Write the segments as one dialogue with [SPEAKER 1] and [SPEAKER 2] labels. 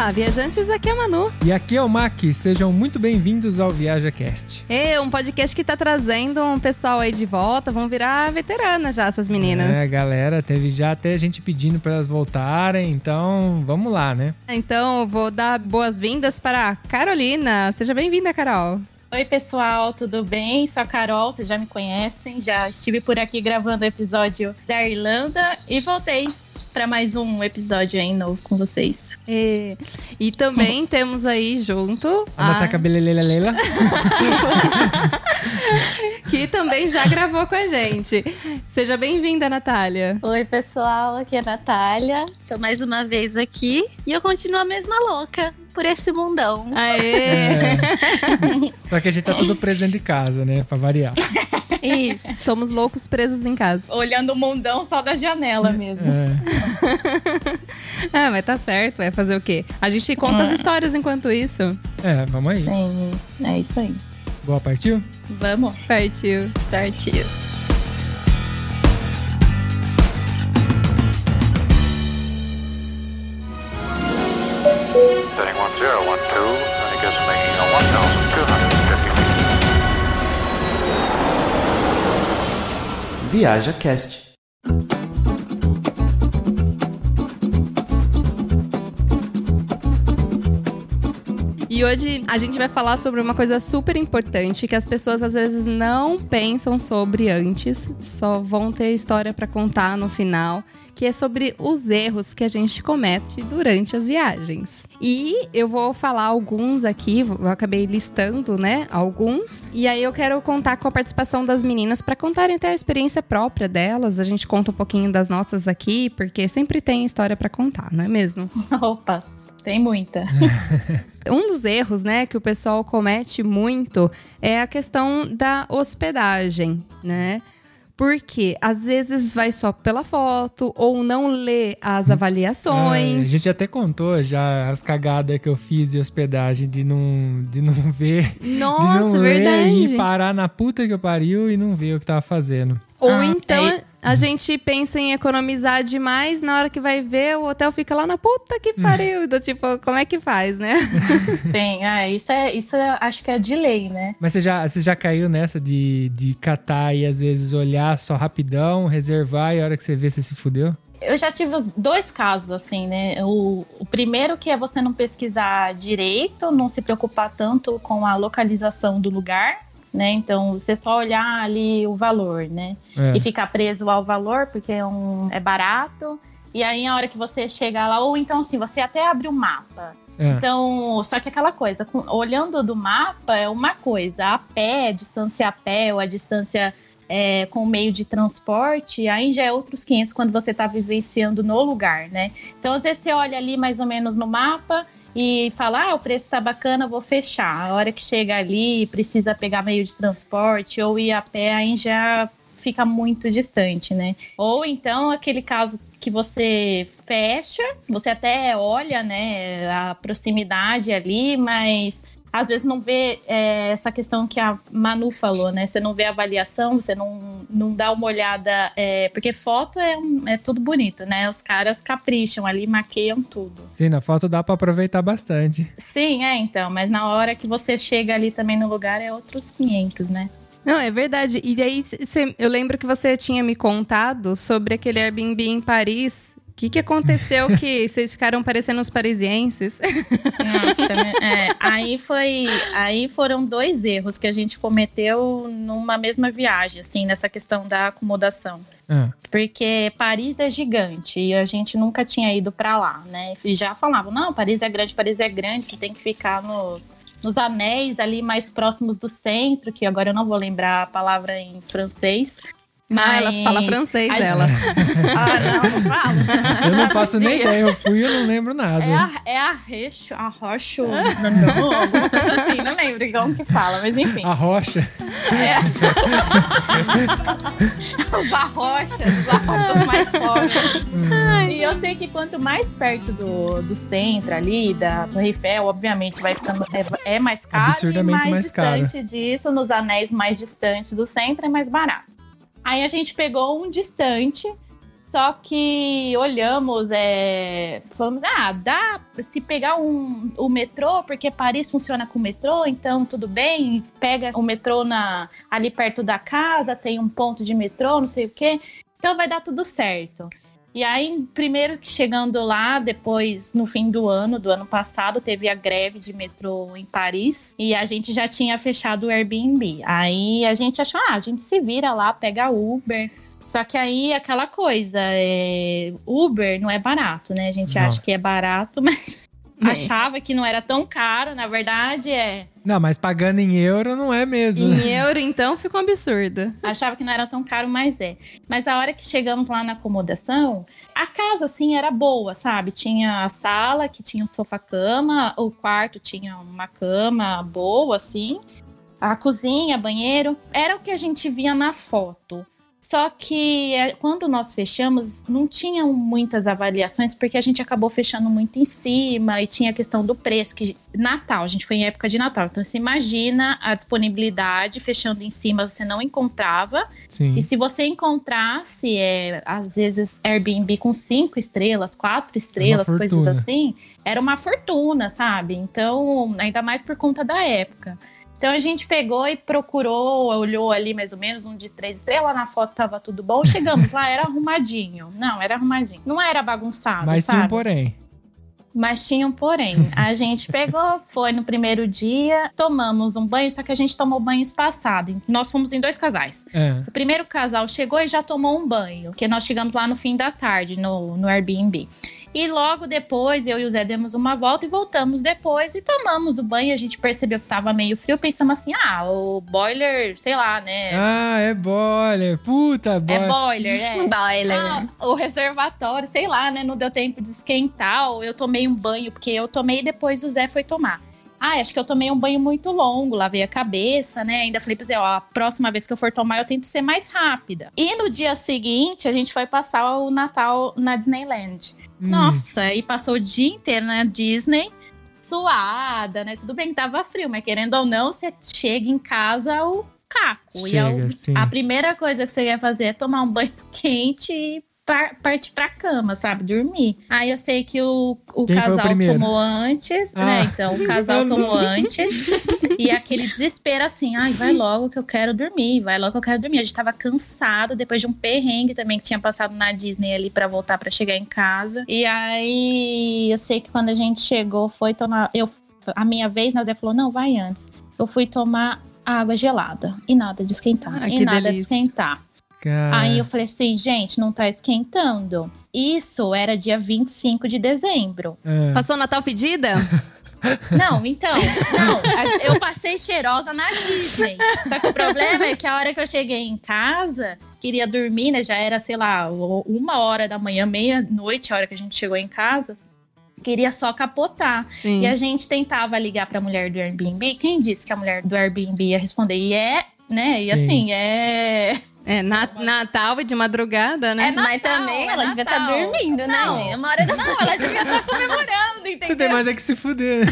[SPEAKER 1] Olá, viajantes, aqui é a Manu.
[SPEAKER 2] E aqui é o Mac, sejam muito bem-vindos ao ViajaCast.
[SPEAKER 1] É um podcast que tá trazendo um pessoal aí de volta, vão virar veteranas já, essas meninas.
[SPEAKER 2] É, galera, teve já até gente pedindo para elas voltarem, então vamos lá, né?
[SPEAKER 1] Então, eu vou dar boas-vindas para a Carolina. Seja bem-vinda, Carol.
[SPEAKER 3] Oi, pessoal, tudo bem? Sou a Carol, vocês já me conhecem. Já estive por aqui gravando o episódio da Irlanda e voltei para mais um episódio aí novo com vocês.
[SPEAKER 1] E, e também temos aí junto
[SPEAKER 2] a nossa cabeleleira Leila.
[SPEAKER 1] que também já gravou com a gente. Seja bem-vinda, Natália.
[SPEAKER 4] Oi, pessoal, aqui é a Natália. Tô mais uma vez aqui e eu continuo a mesma louca por esse mundão.
[SPEAKER 1] Aê!
[SPEAKER 2] É. Só que a gente tá tudo preso dentro de casa, né? Pra variar.
[SPEAKER 1] Isso. Somos loucos presos em casa.
[SPEAKER 3] Olhando o mundão só da janela mesmo.
[SPEAKER 2] É.
[SPEAKER 1] ah, mas tá certo. Vai fazer o quê? A gente conta as histórias enquanto isso.
[SPEAKER 2] É, vamos aí.
[SPEAKER 3] Sim, é isso aí.
[SPEAKER 2] Boa, partiu?
[SPEAKER 3] Vamos.
[SPEAKER 1] Partiu.
[SPEAKER 3] Partiu.
[SPEAKER 5] Setting 1012, and it gives me a 1,250 feet.
[SPEAKER 6] Viaja Cast.
[SPEAKER 1] E hoje a gente vai falar sobre uma coisa super importante que as pessoas às vezes não pensam sobre antes, só vão ter história para contar no final, que é sobre os erros que a gente comete durante as viagens. E eu vou falar alguns aqui, eu acabei listando, né, alguns, e aí eu quero contar com a participação das meninas para contarem até a experiência própria delas. A gente conta um pouquinho das nossas aqui, porque sempre tem história para contar, não é mesmo?
[SPEAKER 3] Opa, tem muita.
[SPEAKER 1] Um dos erros, né, que o pessoal comete muito é a questão da hospedagem, né? Porque às vezes vai só pela foto ou não lê as
[SPEAKER 2] É, a
[SPEAKER 1] avaliações.
[SPEAKER 2] gente até contou já as cagadas que eu fiz de hospedagem, de não, de não ver. de
[SPEAKER 1] Nossa,
[SPEAKER 2] não ler
[SPEAKER 1] verdade.
[SPEAKER 2] e parar na puta que eu pariu e não ver o que tava fazendo.
[SPEAKER 1] Ou
[SPEAKER 3] Ah,
[SPEAKER 1] então
[SPEAKER 3] é.
[SPEAKER 1] A gente pensa em economizar demais, na hora que vai ver, o hotel fica lá na puta que pariu. do tipo, como é que faz, né?
[SPEAKER 3] Sim, é, isso é, isso é, acho que é de lei, né?
[SPEAKER 2] Mas você já, você já caiu nessa de, de catar e às vezes olhar só rapidão, reservar e a hora que você vê você se fudeu?
[SPEAKER 3] Eu já tive dois casos, assim, né? O, o primeiro que é você não pesquisar direito, não se preocupar tanto com a localização do lugar, né? Então, você só olhar ali o valor, né?
[SPEAKER 2] É.
[SPEAKER 3] E ficar preso ao valor, porque é, um, é barato. E aí, a hora que você chega lá, ou então, assim, você até abre o mapa.
[SPEAKER 2] É.
[SPEAKER 3] Então, só que aquela coisa, com- olhando do mapa é uma coisa, a pé, a distância a pé ou a distância é, com meio de transporte, aí já é outros 500 quando você está vivenciando no lugar, né? Então, às vezes você olha ali mais ou menos no mapa e fala, ah, o preço tá bacana, vou fechar. A hora que chega ali, precisa pegar meio de transporte ou ir a pé, aí já fica muito distante, né? Ou então aquele caso que você fecha, você até olha, né, a proximidade ali, mas às vezes não vê é, essa questão que a Manu falou, né? Você não vê a avaliação, você não, não dá uma olhada, é, porque foto é, um- é tudo bonito, né? Os caras capricham ali, maqueiam tudo.
[SPEAKER 2] Sim, na foto dá pra aproveitar bastante.
[SPEAKER 3] Sim, é então, mas na hora que você chega ali também no lugar é outros 500, né?
[SPEAKER 1] Não, é verdade. E aí, cê- eu lembro que você tinha me contado sobre aquele Airbnb em Paris. O que, que aconteceu que vocês ficaram parecendo os parisienses?
[SPEAKER 3] Nossa, né? É, aí foi, aí foram dois erros que a gente cometeu numa mesma viagem, assim, nessa questão da acomodação.
[SPEAKER 2] Ah,
[SPEAKER 3] Porque Paris é gigante e a gente nunca tinha ido pra lá, né? E já falavam, não, Paris é grande, Paris é grande, você tem que ficar nos, nos anéis ali mais próximos do centro, que agora eu não vou lembrar a palavra em francês.
[SPEAKER 1] Ah, ela
[SPEAKER 3] mas
[SPEAKER 1] fala francês,
[SPEAKER 3] a-
[SPEAKER 1] ela.
[SPEAKER 3] Ah, não, não falo.
[SPEAKER 2] eu não faço nem ideia, eu fui e eu não lembro nada.
[SPEAKER 3] É a, é a Recho, a Rocho, não, alguma coisa assim, não lembro como que fala, mas enfim.
[SPEAKER 2] A rocha.
[SPEAKER 3] É. os arrochas, os arrochas mais pobres. E eu sei que quanto mais perto do, do centro ali, da Torre Eiffel, obviamente vai ficando é, é mais caro.
[SPEAKER 2] Absurdamente
[SPEAKER 3] e mais,
[SPEAKER 2] mais caro.
[SPEAKER 3] distante disso, nos anéis mais distantes do centro, é mais barato. Aí a gente pegou um distante, Só que olhamos, é, falamos, ah, dá se pegar um, o metrô, porque Paris funciona com metrô, então tudo bem. Pega o metrô na, ali perto da casa, tem um ponto de metrô, não sei o quê. Então vai dar tudo certo. E aí, primeiro que chegando lá, depois, no fim do ano, do ano passado, teve a greve de metrô em Paris e a gente já tinha fechado o Airbnb. Aí a gente achou, ah, a gente se vira lá, pega Uber. Só que aí aquela coisa, é... Uber não é barato, né? A gente
[SPEAKER 2] Não.
[SPEAKER 3] acha que é barato, mas
[SPEAKER 1] É.
[SPEAKER 3] achava que não era tão caro. Na verdade, é.
[SPEAKER 2] Não, mas pagando em euro não é mesmo. né?
[SPEAKER 1] Em euro, então, ficou um absurdo.
[SPEAKER 3] Achava que não era tão caro, mas é. Mas a hora que chegamos lá na acomodação, a casa, assim, era boa, sabe? Tinha a sala, que tinha um sofá-cama, o quarto tinha uma cama boa, assim. A cozinha, banheiro. Era o que a gente via na foto. Só que é, quando nós fechamos, não tinham muitas avaliações, porque a gente acabou fechando muito em cima e tinha a questão do preço, que Natal, a gente foi em época de Natal. Então você imagina a disponibilidade, fechando em cima, você não encontrava.
[SPEAKER 2] Sim.
[SPEAKER 3] E se você encontrasse, é, às vezes, Airbnb com cinco estrelas, quatro estrelas,
[SPEAKER 2] Uma
[SPEAKER 3] coisas assim, era uma fortuna, sabe? Então, ainda mais por conta da época. Então a gente pegou e procurou, olhou ali mais ou menos um de três estrelas, na foto tava tudo bom. Chegamos lá, era arrumadinho. Não, era arrumadinho. Não era bagunçado,
[SPEAKER 2] Mas
[SPEAKER 3] sabe?
[SPEAKER 2] tinha um porém.
[SPEAKER 3] Mas tinha um porém. A gente pegou, foi no primeiro dia, tomamos um banho, só que a gente tomou banho espaçado. Nós fomos em dois casais.
[SPEAKER 2] É.
[SPEAKER 3] O primeiro casal chegou e já tomou um banho, porque nós chegamos lá no fim da tarde, no, no Airbnb. E logo depois, eu e o Zé demos uma volta e voltamos depois e tomamos o banho. A gente percebeu que tava meio frio, pensamos assim: ah, o boiler, sei lá, né?
[SPEAKER 2] Ah, é boiler. Puta,
[SPEAKER 3] é
[SPEAKER 2] boiler.
[SPEAKER 3] boiler, é.
[SPEAKER 4] Boiler.
[SPEAKER 3] Ah, o reservatório, sei lá, né? Não deu tempo de esquentar. Ou eu tomei um banho, porque eu tomei e depois o Zé foi tomar. Ah, acho que eu tomei um banho muito longo, lavei a cabeça, né? Ainda falei pra Zé, ó, a próxima vez que eu for tomar, eu tento ser mais rápida. E no dia seguinte, a gente foi passar o Natal na Disneyland.
[SPEAKER 2] Hum.
[SPEAKER 3] Nossa, e passou o dia inteiro na Disney, suada, né? Tudo bem que tava frio, mas querendo ou não, você chega em casa o caco. e a,
[SPEAKER 2] Chega, sim.
[SPEAKER 3] a primeira coisa que você quer fazer é tomar um banho quente e par- partir pra cama, sabe? Dormir. Aí eu sei que o, o
[SPEAKER 2] Quem o
[SPEAKER 3] casal
[SPEAKER 2] primeiro?
[SPEAKER 3] tomou antes,
[SPEAKER 2] Ah.
[SPEAKER 3] né? Então o casal tomou antes. e aquele desespero assim, ai, vai logo que eu quero dormir, vai logo que eu quero dormir. A gente tava cansado depois de um perrengue também que tinha passado na Disney ali pra voltar pra chegar em casa. E aí eu sei que quando a gente chegou, foi tomar. Eu, a minha vez, né, o Zé falou: não, vai antes. Eu fui tomar água gelada e nada de esquentar.
[SPEAKER 1] Ah,
[SPEAKER 3] e nada de
[SPEAKER 1] delícia.
[SPEAKER 3] esquentar.
[SPEAKER 2] Cara,
[SPEAKER 3] Aí eu falei assim, gente, não tá esquentando. Isso era dia 25 de dezembro.
[SPEAKER 2] é.
[SPEAKER 1] Passou Natal fedida?
[SPEAKER 3] Não, então, não, eu passei cheirosa na Disney. Só que o problema é que a hora que eu cheguei em casa, queria dormir, né? Já era, sei lá, uma hora da manhã, meia-noite, a hora que a gente chegou em casa. Queria só capotar.
[SPEAKER 1] Sim.
[SPEAKER 3] E a gente tentava ligar pra mulher do Airbnb. Quem disse que a mulher do Airbnb ia responder? E é, né? E
[SPEAKER 2] Sim.
[SPEAKER 3] assim, é.
[SPEAKER 1] É, na- Natal e de madrugada, né?
[SPEAKER 3] É
[SPEAKER 4] Mas
[SPEAKER 3] Natal,
[SPEAKER 4] também
[SPEAKER 3] é
[SPEAKER 4] ela devia estar
[SPEAKER 3] Natal.
[SPEAKER 4] dormindo,
[SPEAKER 3] Não.
[SPEAKER 4] né? Uma hora da
[SPEAKER 3] Não, ela devia estar comemorando,
[SPEAKER 2] Você
[SPEAKER 3] entendeu?
[SPEAKER 2] tem mais é que se fuder.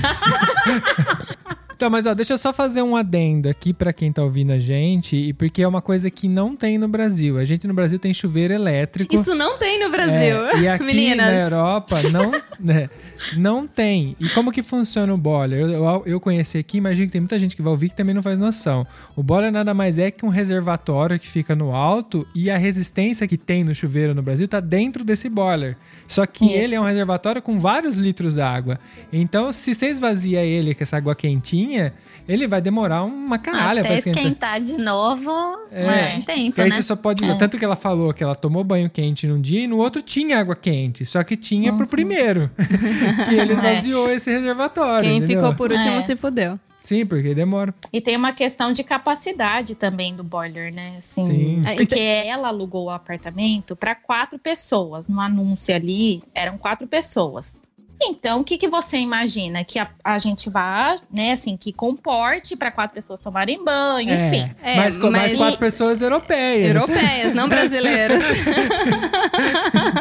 [SPEAKER 2] Então, mas ó, deixa eu só fazer um adendo aqui pra quem tá ouvindo a gente, e porque é uma coisa que não tem no Brasil. A gente no Brasil tem chuveiro elétrico.
[SPEAKER 1] Isso não tem no Brasil.
[SPEAKER 2] É, e aqui
[SPEAKER 1] Meninas.
[SPEAKER 2] na Europa não, né, não tem. E como que funciona o boiler? Eu, eu, eu conheci aqui, imagino que tem muita gente que vai ouvir que também não faz noção. O boiler nada mais é que um reservatório que fica no alto e a resistência que tem no chuveiro no Brasil tá dentro desse boiler. Só que
[SPEAKER 3] Isso.
[SPEAKER 2] ele é um reservatório com vários litros d'água. Então, se você esvazia ele com essa água quentinha, ele vai demorar uma caralha pra esquentar.
[SPEAKER 4] esquentar de novo,
[SPEAKER 2] É.
[SPEAKER 4] tem tempo,
[SPEAKER 2] Que aí
[SPEAKER 4] né?
[SPEAKER 2] só pode. Tanto que ela falou que ela tomou banho quente num dia e no outro tinha água quente. Só que tinha
[SPEAKER 3] Uhum.
[SPEAKER 2] pro primeiro. que ele esvaziou esse reservatório.
[SPEAKER 1] Quem
[SPEAKER 2] entendeu?
[SPEAKER 1] ficou por último
[SPEAKER 3] É.
[SPEAKER 1] se fudeu.
[SPEAKER 2] Sim, porque demora.
[SPEAKER 3] E tem uma questão de capacidade também do boiler, né? Assim,
[SPEAKER 2] Sim.
[SPEAKER 1] É,
[SPEAKER 3] Porque ela alugou o apartamento para quatro pessoas. No anúncio ali, eram quatro pessoas. Então, o que, que você imagina? Que a, a gente vá, né, assim, que comporte para quatro pessoas tomarem banho,
[SPEAKER 2] É,
[SPEAKER 3] enfim.
[SPEAKER 1] É,
[SPEAKER 2] mas com mais
[SPEAKER 1] mas-
[SPEAKER 2] quatro pessoas europeias.
[SPEAKER 1] Europeias, não brasileiras.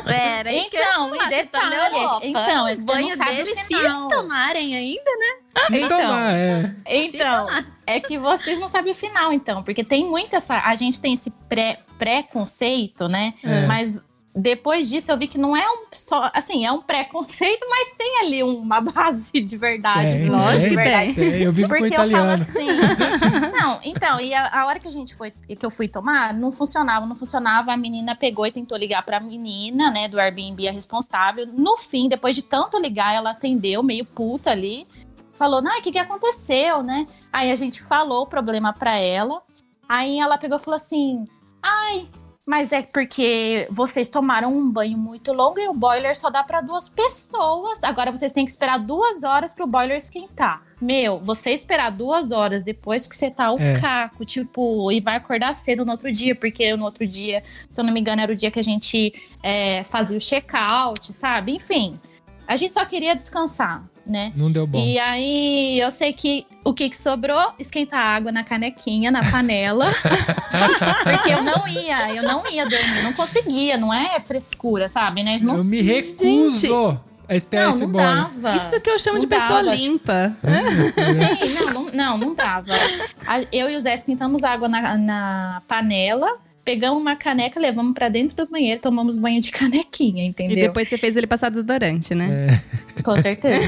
[SPEAKER 4] É, Era isso que eu ia
[SPEAKER 3] Então, e
[SPEAKER 4] tá
[SPEAKER 3] detalhe,
[SPEAKER 4] Europa.
[SPEAKER 3] então, é que
[SPEAKER 4] o
[SPEAKER 3] você não
[SPEAKER 4] banho
[SPEAKER 3] sabe o
[SPEAKER 4] deles, se eles tomarem ainda, né?
[SPEAKER 2] Se
[SPEAKER 3] Então.
[SPEAKER 2] tomar, é.
[SPEAKER 3] Então, é que vocês não sabem o final, então, porque tem muita essa. A gente tem esse pré- preconceito, né?
[SPEAKER 2] É.
[SPEAKER 3] Mas depois disso eu vi que não é um só, assim, é um preconceito, mas tem ali uma base de verdade. Um
[SPEAKER 1] lógico que
[SPEAKER 3] verdade.
[SPEAKER 2] tem. Eu vivo com
[SPEAKER 3] Porque eu falo
[SPEAKER 2] italiano.
[SPEAKER 3] assim. não, então, e a, a hora que a gente foi, que eu fui tomar, não funcionava, não funcionava. A menina pegou e tentou ligar pra menina, né, do Airbnb, a responsável. No fim, depois de tanto ligar, ela atendeu, meio puta ali. Falou, não, o que, que aconteceu, né? Aí a gente falou o problema pra ela. Aí ela pegou e falou assim: ai, mas é porque vocês tomaram um banho muito longo e o boiler só dá pra duas pessoas. Agora vocês têm que esperar duas horas pro boiler esquentar. Meu, você esperar duas horas depois que você tá o
[SPEAKER 2] É.
[SPEAKER 3] caco, tipo, e vai acordar cedo no outro dia, porque no outro dia, se eu não me engano, era o dia que a gente é, fazia o check-out, sabe? Enfim, a gente só queria descansar, né?
[SPEAKER 2] Não deu bom.
[SPEAKER 3] E aí, eu sei que o que, que sobrou? Esquentar água na canequinha, na panela. Porque eu não ia, eu não ia dormir, não conseguia, não é frescura, sabe, né? Não,
[SPEAKER 2] Eu me recuso a esperar
[SPEAKER 3] não, não dava.
[SPEAKER 1] Isso que eu chamo
[SPEAKER 3] Não
[SPEAKER 1] de pessoa
[SPEAKER 3] dava.
[SPEAKER 1] limpa.
[SPEAKER 3] Sim, não, não, não, dava. Eu e o Zé esquentamos água na, na panela, pegamos uma caneca, levamos pra dentro do banheiro, tomamos banho de canequinha,
[SPEAKER 1] E
[SPEAKER 3] entendeu?
[SPEAKER 1] depois você fez ele passar desodorante, né?
[SPEAKER 3] Com certeza.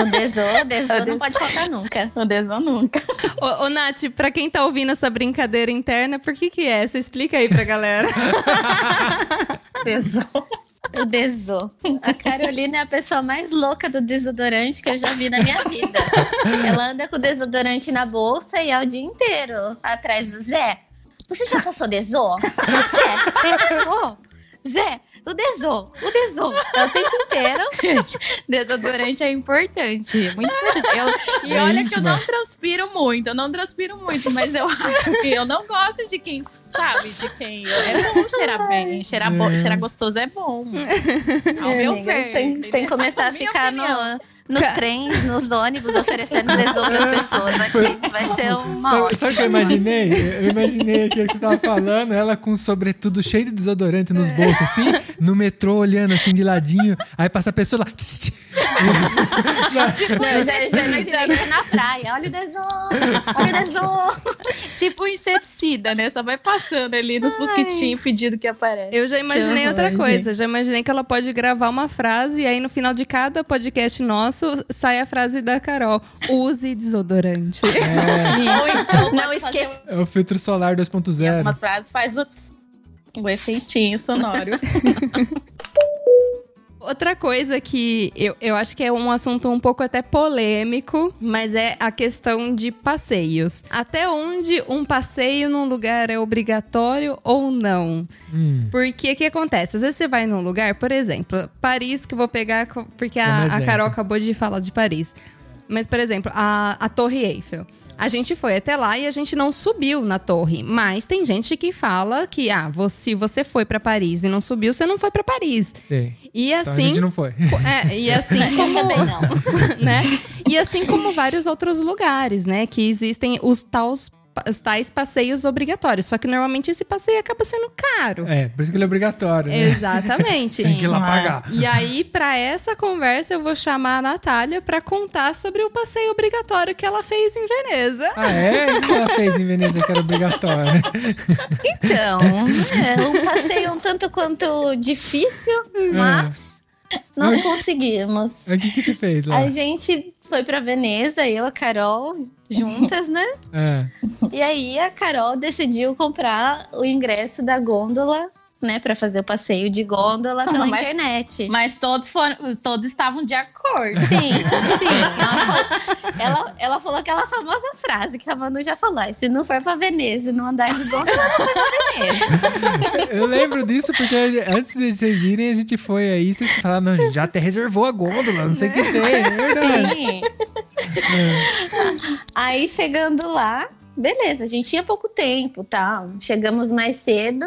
[SPEAKER 4] O desô, o desô
[SPEAKER 3] O
[SPEAKER 4] não
[SPEAKER 3] desô.
[SPEAKER 4] pode faltar nunca.
[SPEAKER 3] Não desou nunca.
[SPEAKER 1] Ô, ô, Nath, pra quem tá ouvindo essa brincadeira interna, por que que é? Você explica aí pra galera.
[SPEAKER 3] Desou.
[SPEAKER 4] O desô. A Carolina é a pessoa mais louca do desodorante que eu já vi na minha vida. Ela anda com o desodorante na bolsa e é o dia inteiro atrás do Zé. Você já passou desô? Zé, passa desô. Zé, o desô, o desô. É o tempo inteiro.
[SPEAKER 3] Desodorante é importante, muito importante. Eu- e
[SPEAKER 2] É
[SPEAKER 3] olha que eu não transpiro muito, eu não transpiro muito, mas eu acho que eu não gosto de quem, sabe, de quem. É bom cheirar bem, cheirar, bo-
[SPEAKER 2] É.
[SPEAKER 3] cheirar gostoso é bom. Ao meu
[SPEAKER 4] Amiga,
[SPEAKER 3] ver.
[SPEAKER 4] tem, tem que começar a
[SPEAKER 3] Minha
[SPEAKER 4] ficar
[SPEAKER 3] opinião.
[SPEAKER 4] no, nos trens, nos ônibus, oferecendo desô pras pessoas aqui. Vai ser uma
[SPEAKER 2] Sabe,
[SPEAKER 4] ótima.
[SPEAKER 2] sabe o que eu imaginei? Eu imaginei aquilo que você tava falando, ela com um sobretudo cheio de desodorante nos bolsos, assim, no metrô, olhando assim de ladinho. Aí passa a pessoa lá.
[SPEAKER 4] Não, eu já, já imaginei isso na praia. Olha o desô, olha o desô.
[SPEAKER 3] Tipo inseticida, né? Só vai passando ali nos mosquitinhos fedidos que aparece.
[SPEAKER 1] Eu já imaginei outra coisa. Já imaginei que ela pode gravar uma frase e aí no final de cada podcast nosso sai a frase da Carol: use desodorante.
[SPEAKER 3] Ou então,
[SPEAKER 4] Não esqueça.
[SPEAKER 2] É o filtro solar
[SPEAKER 3] um-
[SPEAKER 2] 2.0.
[SPEAKER 3] Algumas frases faz o, tss, o efeitinho sonoro.
[SPEAKER 1] Outra coisa que eu, eu acho que é um assunto um pouco até polêmico, mas é a questão de passeios. Até onde um passeio num lugar é obrigatório ou não?
[SPEAKER 2] Hum,
[SPEAKER 1] Porque o que acontece? Às vezes você vai num lugar, por exemplo, Paris, que eu vou pegar, porque a, a. Carol acabou de falar de Paris. Mas, por exemplo, a, a Torre Eiffel. A gente foi até lá e a gente não subiu na torre. Mas tem gente que fala que, ah, se você foi pra Paris e não subiu, você não foi pra Paris.
[SPEAKER 2] sei.
[SPEAKER 1] E
[SPEAKER 2] Então a
[SPEAKER 1] assim.
[SPEAKER 2] gente não foi.
[SPEAKER 1] É, e assim como,
[SPEAKER 4] também não.
[SPEAKER 1] né? E assim como vários outros lugares, né? Que existem os tais, os tais passeios obrigatórios. Só que normalmente esse passeio acaba sendo caro.
[SPEAKER 2] É, por isso que ele é obrigatório, né?
[SPEAKER 1] Exatamente.
[SPEAKER 2] Tem que ir lá
[SPEAKER 3] Sim.
[SPEAKER 2] pagar.
[SPEAKER 1] E aí, pra essa conversa, eu vou chamar a Natália pra contar sobre o passeio obrigatório que ela fez em Veneza.
[SPEAKER 2] Ah, é? O que ela fez em Veneza que era obrigatório?
[SPEAKER 4] Então, é um passeio um tanto quanto difícil, mas nós conseguimos.
[SPEAKER 2] O que que você fez lá?
[SPEAKER 4] A gente foi pra Veneza, eu, a Carol, juntas, né?
[SPEAKER 2] É.
[SPEAKER 4] E aí a Carol decidiu comprar o ingresso da gôndola, né? Pra fazer o passeio de gôndola pela
[SPEAKER 3] Mas-
[SPEAKER 4] internet.
[SPEAKER 3] Mas todos foram, todos estavam de acordo.
[SPEAKER 4] Sim, sim. Ela falou, ela, ela falou aquela famosa frase que a Manu já falou: "Ah, se não for pra Veneza e não andar de gôndola, não foi pra Veneza.
[SPEAKER 2] Eu lembro disso porque antes de vocês irem, a gente foi aí e vocês falaram, não, a gente já até reservou a gôndola, não sei o que tem. É.
[SPEAKER 4] Sim. Aí chegando lá, beleza, a gente tinha pouco tempo, tal. Chegamos mais cedo.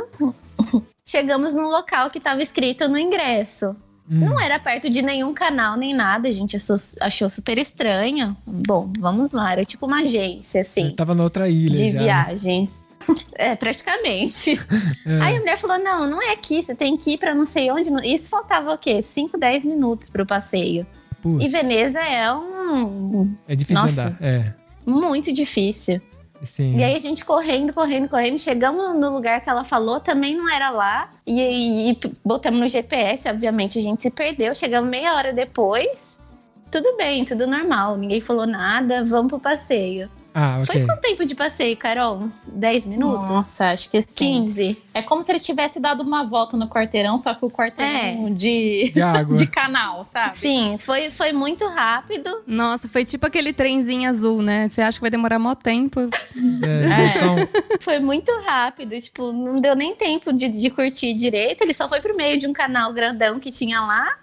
[SPEAKER 4] Chegamos num local que tava escrito no ingresso.
[SPEAKER 2] Hum.
[SPEAKER 4] Não era perto de nenhum canal nem nada, a gente achou, achou super estranho. Bom, vamos lá, era tipo uma agência, assim,
[SPEAKER 2] Eu tava na outra ilha
[SPEAKER 4] de
[SPEAKER 2] já. né?
[SPEAKER 4] viagens. É, praticamente.
[SPEAKER 2] É.
[SPEAKER 4] Aí a mulher falou: não, não é aqui, você tem que ir pra não sei onde. Isso faltava o quê? 5, 10 minutos pro passeio.
[SPEAKER 2] Putz,
[SPEAKER 4] E Veneza é um.
[SPEAKER 2] É difícil
[SPEAKER 4] Nossa.
[SPEAKER 2] andar. É.
[SPEAKER 4] muito difícil.
[SPEAKER 2] Sim.
[SPEAKER 4] E aí a gente correndo, correndo, correndo, chegamos no lugar que ela falou, também não era lá. E, e, e botamos no GPS, obviamente a gente se perdeu. Chegamos meia hora depois. Tudo bem, tudo normal. Ninguém falou nada, vamos pro passeio.
[SPEAKER 2] Ah,
[SPEAKER 4] Foi
[SPEAKER 2] ok.
[SPEAKER 4] quanto tempo de passeio, Carol? Uns 10 minutos?
[SPEAKER 3] Nossa, acho que sim.
[SPEAKER 4] 15?
[SPEAKER 3] É como se ele tivesse dado uma volta no quarteirão, só que o quarteirão de,
[SPEAKER 2] De água.
[SPEAKER 3] de canal, sabe?
[SPEAKER 4] Sim, foi, foi muito rápido.
[SPEAKER 1] Nossa, foi tipo aquele trenzinho azul, né? Você acha que vai demorar mó tempo.
[SPEAKER 2] É, são-
[SPEAKER 4] Foi muito rápido. Tipo, não deu nem tempo de, de curtir direito. Ele só foi pro meio de um canal grandão que tinha lá.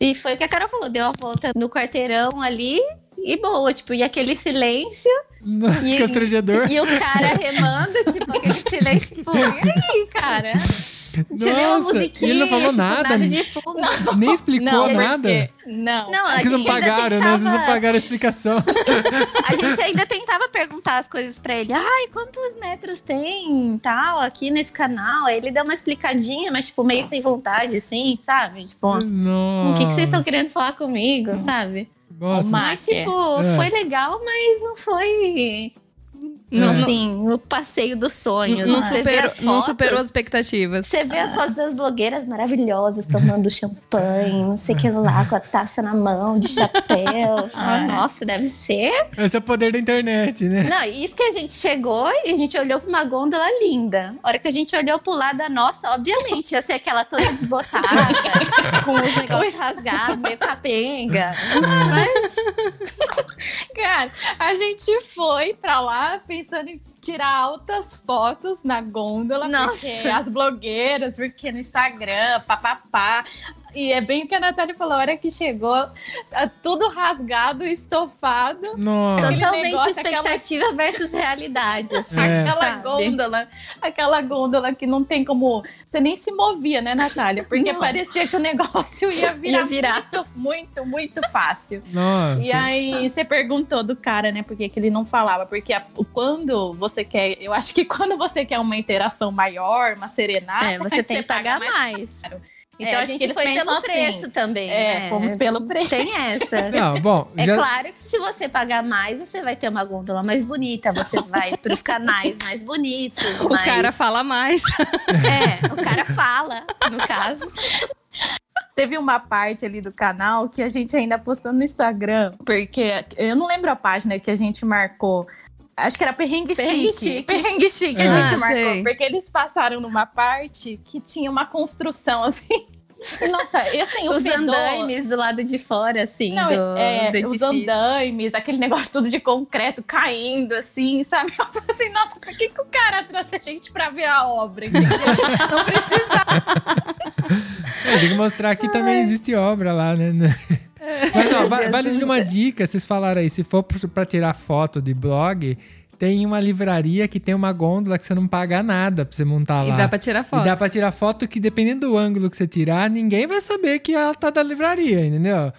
[SPEAKER 4] E foi o que a Carol falou: deu a volta no quarteirão ali e boa. Tipo, e aquele silêncio. E-
[SPEAKER 2] Constrangedor.
[SPEAKER 4] E o cara remando, tipo, aquele silêncio. Tipo, e aí, cara? Tirei uma musiquinha.
[SPEAKER 2] e ele não falou
[SPEAKER 4] tipo,
[SPEAKER 2] nada.
[SPEAKER 4] de fundo.
[SPEAKER 2] Nem explicou
[SPEAKER 3] Não,
[SPEAKER 2] nada.
[SPEAKER 3] porque- Não.
[SPEAKER 4] Não, a
[SPEAKER 2] Porque não
[SPEAKER 4] gente ainda
[SPEAKER 2] pagaram, né? Vocês não
[SPEAKER 4] tentava-
[SPEAKER 2] pagaram a explicação.
[SPEAKER 4] A gente ainda tentava perguntar as coisas pra ele. Ai, quantos metros tem tal aqui nesse canal? Aí ele deu uma explicadinha, mas tipo, meio sem vontade, assim, sabe? Tipo, o
[SPEAKER 2] Nossa.
[SPEAKER 4] que, que vocês estão querendo falar comigo, sabe?
[SPEAKER 2] Nossa.
[SPEAKER 3] Uma-
[SPEAKER 4] Mas,
[SPEAKER 3] Marker.
[SPEAKER 4] tipo,
[SPEAKER 2] É.
[SPEAKER 4] foi legal, mas não foi.
[SPEAKER 1] Não,
[SPEAKER 2] É.
[SPEAKER 4] Assim, o passeio dos sonhos.
[SPEAKER 1] não,
[SPEAKER 4] Você vê
[SPEAKER 1] superou,
[SPEAKER 4] as
[SPEAKER 1] não
[SPEAKER 4] fotos,
[SPEAKER 1] superou as expectativas.
[SPEAKER 4] Você vê as fotos das blogueiras maravilhosas tomando champanhe, não sei o que lá, com a taça na mão, de chapéu. Ah, Nossa, deve ser
[SPEAKER 2] Esse é o poder da internet, né?
[SPEAKER 4] Não, isso que a gente chegou e a gente olhou pra uma gôndola linda. A hora que a gente olhou pro lado da nossa, obviamente, ia ser aquela toda desbotada, com os negócios rasgados, meio capenga. Mas
[SPEAKER 3] Cara, a gente foi pra lá pensando em tirar altas fotos na gôndola.
[SPEAKER 4] Nossa.
[SPEAKER 3] Porque as blogueiras, porque no Instagram, papapá. E é bem o que a Natália falou, a hora que chegou, tá tudo rasgado, estofado.
[SPEAKER 2] Nossa.
[SPEAKER 4] Totalmente
[SPEAKER 3] negócio, aquela-
[SPEAKER 4] expectativa versus realidade. Assim,
[SPEAKER 2] É.
[SPEAKER 3] Aquela
[SPEAKER 4] sabe?
[SPEAKER 3] gôndola, aquela gôndola que não tem como. Você nem se movia, né, Natália? Porque
[SPEAKER 4] Não.
[SPEAKER 3] parecia que o negócio ia virar,
[SPEAKER 4] Ia virar.
[SPEAKER 3] Muito, muito, muito fácil.
[SPEAKER 2] Nossa.
[SPEAKER 3] E aí você perguntou do cara, né? Por que ele não falava? Porque a- quando você quer. Eu acho que quando você quer uma interação maior, uma serenata.
[SPEAKER 4] É, você tem que
[SPEAKER 3] paga
[SPEAKER 4] pagar mais.
[SPEAKER 3] Então
[SPEAKER 4] É, a gente foi pelo
[SPEAKER 3] assim,
[SPEAKER 4] preço também.
[SPEAKER 3] É,
[SPEAKER 4] né?
[SPEAKER 3] fomos pelo preço.
[SPEAKER 4] Tem essa.
[SPEAKER 2] Não, bom,
[SPEAKER 4] É
[SPEAKER 2] já-
[SPEAKER 4] claro que se você pagar mais, você vai ter uma gôndola mais bonita, você vai para os canais mais bonitos.
[SPEAKER 1] O
[SPEAKER 4] mais-
[SPEAKER 1] cara fala mais.
[SPEAKER 4] É, o cara fala, no caso.
[SPEAKER 3] Teve uma parte ali do canal que a gente ainda postou no Instagram, porque eu não lembro a página que a gente marcou. Acho que era perrengue,
[SPEAKER 4] Perrengue
[SPEAKER 3] chique.
[SPEAKER 4] chique.
[SPEAKER 3] Perrengue chique a
[SPEAKER 2] É.
[SPEAKER 3] gente
[SPEAKER 1] Ah,
[SPEAKER 3] marcou.
[SPEAKER 1] sei.
[SPEAKER 3] Porque eles passaram numa parte que tinha uma construção assim. Nossa, e assim, o
[SPEAKER 4] Os
[SPEAKER 3] fedor...
[SPEAKER 4] andaimes do lado de fora, assim,
[SPEAKER 3] Não,
[SPEAKER 4] do,
[SPEAKER 3] é,
[SPEAKER 4] do
[SPEAKER 3] os andaimes, aquele negócio tudo de concreto caindo, assim, sabe? Eu falei assim, nossa, por que, que o cara trouxe a gente pra ver a obra? entendeu? Não precisava.
[SPEAKER 2] É, tem que mostrar que também existe obra lá, né? Mas, ó, va- vale de uma dica, vocês falaram aí, se for pra tirar foto de blog, tem uma livraria que tem uma gôndola que você não paga nada pra você montar
[SPEAKER 1] E
[SPEAKER 2] lá.
[SPEAKER 1] dá pra tirar foto.
[SPEAKER 2] E dá pra tirar foto que, dependendo do ângulo que você tirar, ninguém vai saber que ela tá da livraria, entendeu? É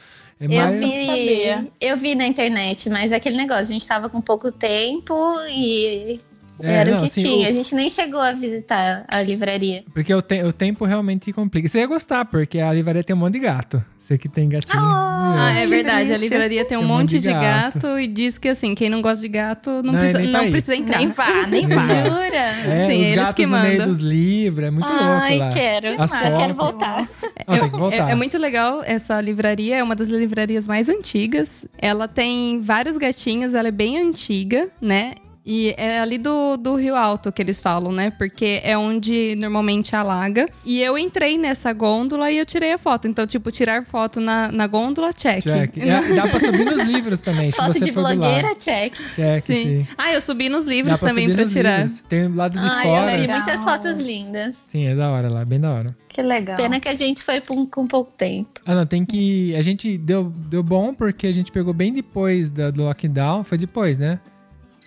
[SPEAKER 4] Eu
[SPEAKER 2] mais-
[SPEAKER 4] vi, eu vi na internet, mas é aquele negócio, a gente tava com pouco tempo e
[SPEAKER 2] É,
[SPEAKER 4] era
[SPEAKER 2] não,
[SPEAKER 4] o que
[SPEAKER 2] assim,
[SPEAKER 4] tinha.
[SPEAKER 2] o-
[SPEAKER 4] A gente nem chegou a visitar a livraria.
[SPEAKER 2] Porque o, te- o tempo realmente complica. Você ia gostar, porque a livraria tem um monte de gato. Você que tem gatinho.
[SPEAKER 1] Ah, é verdade. A livraria tem um
[SPEAKER 2] Tem um
[SPEAKER 1] monte
[SPEAKER 2] monte de
[SPEAKER 1] de
[SPEAKER 2] gato.
[SPEAKER 1] gato. e diz que assim, quem não gosta de gato não,
[SPEAKER 2] Não,
[SPEAKER 1] precisa,
[SPEAKER 2] nem pra
[SPEAKER 1] não precisa entrar.
[SPEAKER 3] Nem vá, nem vá.
[SPEAKER 4] Jura?
[SPEAKER 2] É,
[SPEAKER 1] Sim,
[SPEAKER 2] os
[SPEAKER 1] eles
[SPEAKER 2] gatos
[SPEAKER 1] que
[SPEAKER 2] no meio
[SPEAKER 1] mandam.
[SPEAKER 2] dos livros, é muito louco
[SPEAKER 4] Ai,
[SPEAKER 2] lá.
[SPEAKER 4] quero.
[SPEAKER 2] As
[SPEAKER 4] Já quero voltar.
[SPEAKER 2] Não, voltar.
[SPEAKER 1] É, é muito legal essa livraria, é uma das livrarias mais antigas. Ela tem vários gatinhos, ela é bem antiga, né? E é ali do, do Rio Alto que eles falam, né? Porque é onde normalmente alaga. E eu entrei nessa gôndola e eu tirei a foto. Então, tipo, tirar foto na, na gôndola, check.
[SPEAKER 2] Check. É, dá pra subir nos livros também,
[SPEAKER 4] Foto
[SPEAKER 2] se você
[SPEAKER 4] de
[SPEAKER 2] for do
[SPEAKER 4] blogueira,
[SPEAKER 2] lado.
[SPEAKER 4] check.
[SPEAKER 2] Check, sim.
[SPEAKER 1] Sim. Ah, eu subi nos
[SPEAKER 2] Dá
[SPEAKER 1] livros
[SPEAKER 2] pra
[SPEAKER 1] também
[SPEAKER 2] subir
[SPEAKER 1] pra
[SPEAKER 2] nos
[SPEAKER 1] tirar.
[SPEAKER 2] livros. Tem do lado de
[SPEAKER 4] Ai,
[SPEAKER 2] fora.
[SPEAKER 4] eu vi muitas fotos lindas.
[SPEAKER 2] Sim, é da hora lá, bem da hora.
[SPEAKER 3] Que legal.
[SPEAKER 4] Pena que a gente foi com, com pouco tempo.
[SPEAKER 2] Ah, não, tem que. A gente deu, deu bom porque a gente pegou bem depois da, do lockdown. Foi depois, né?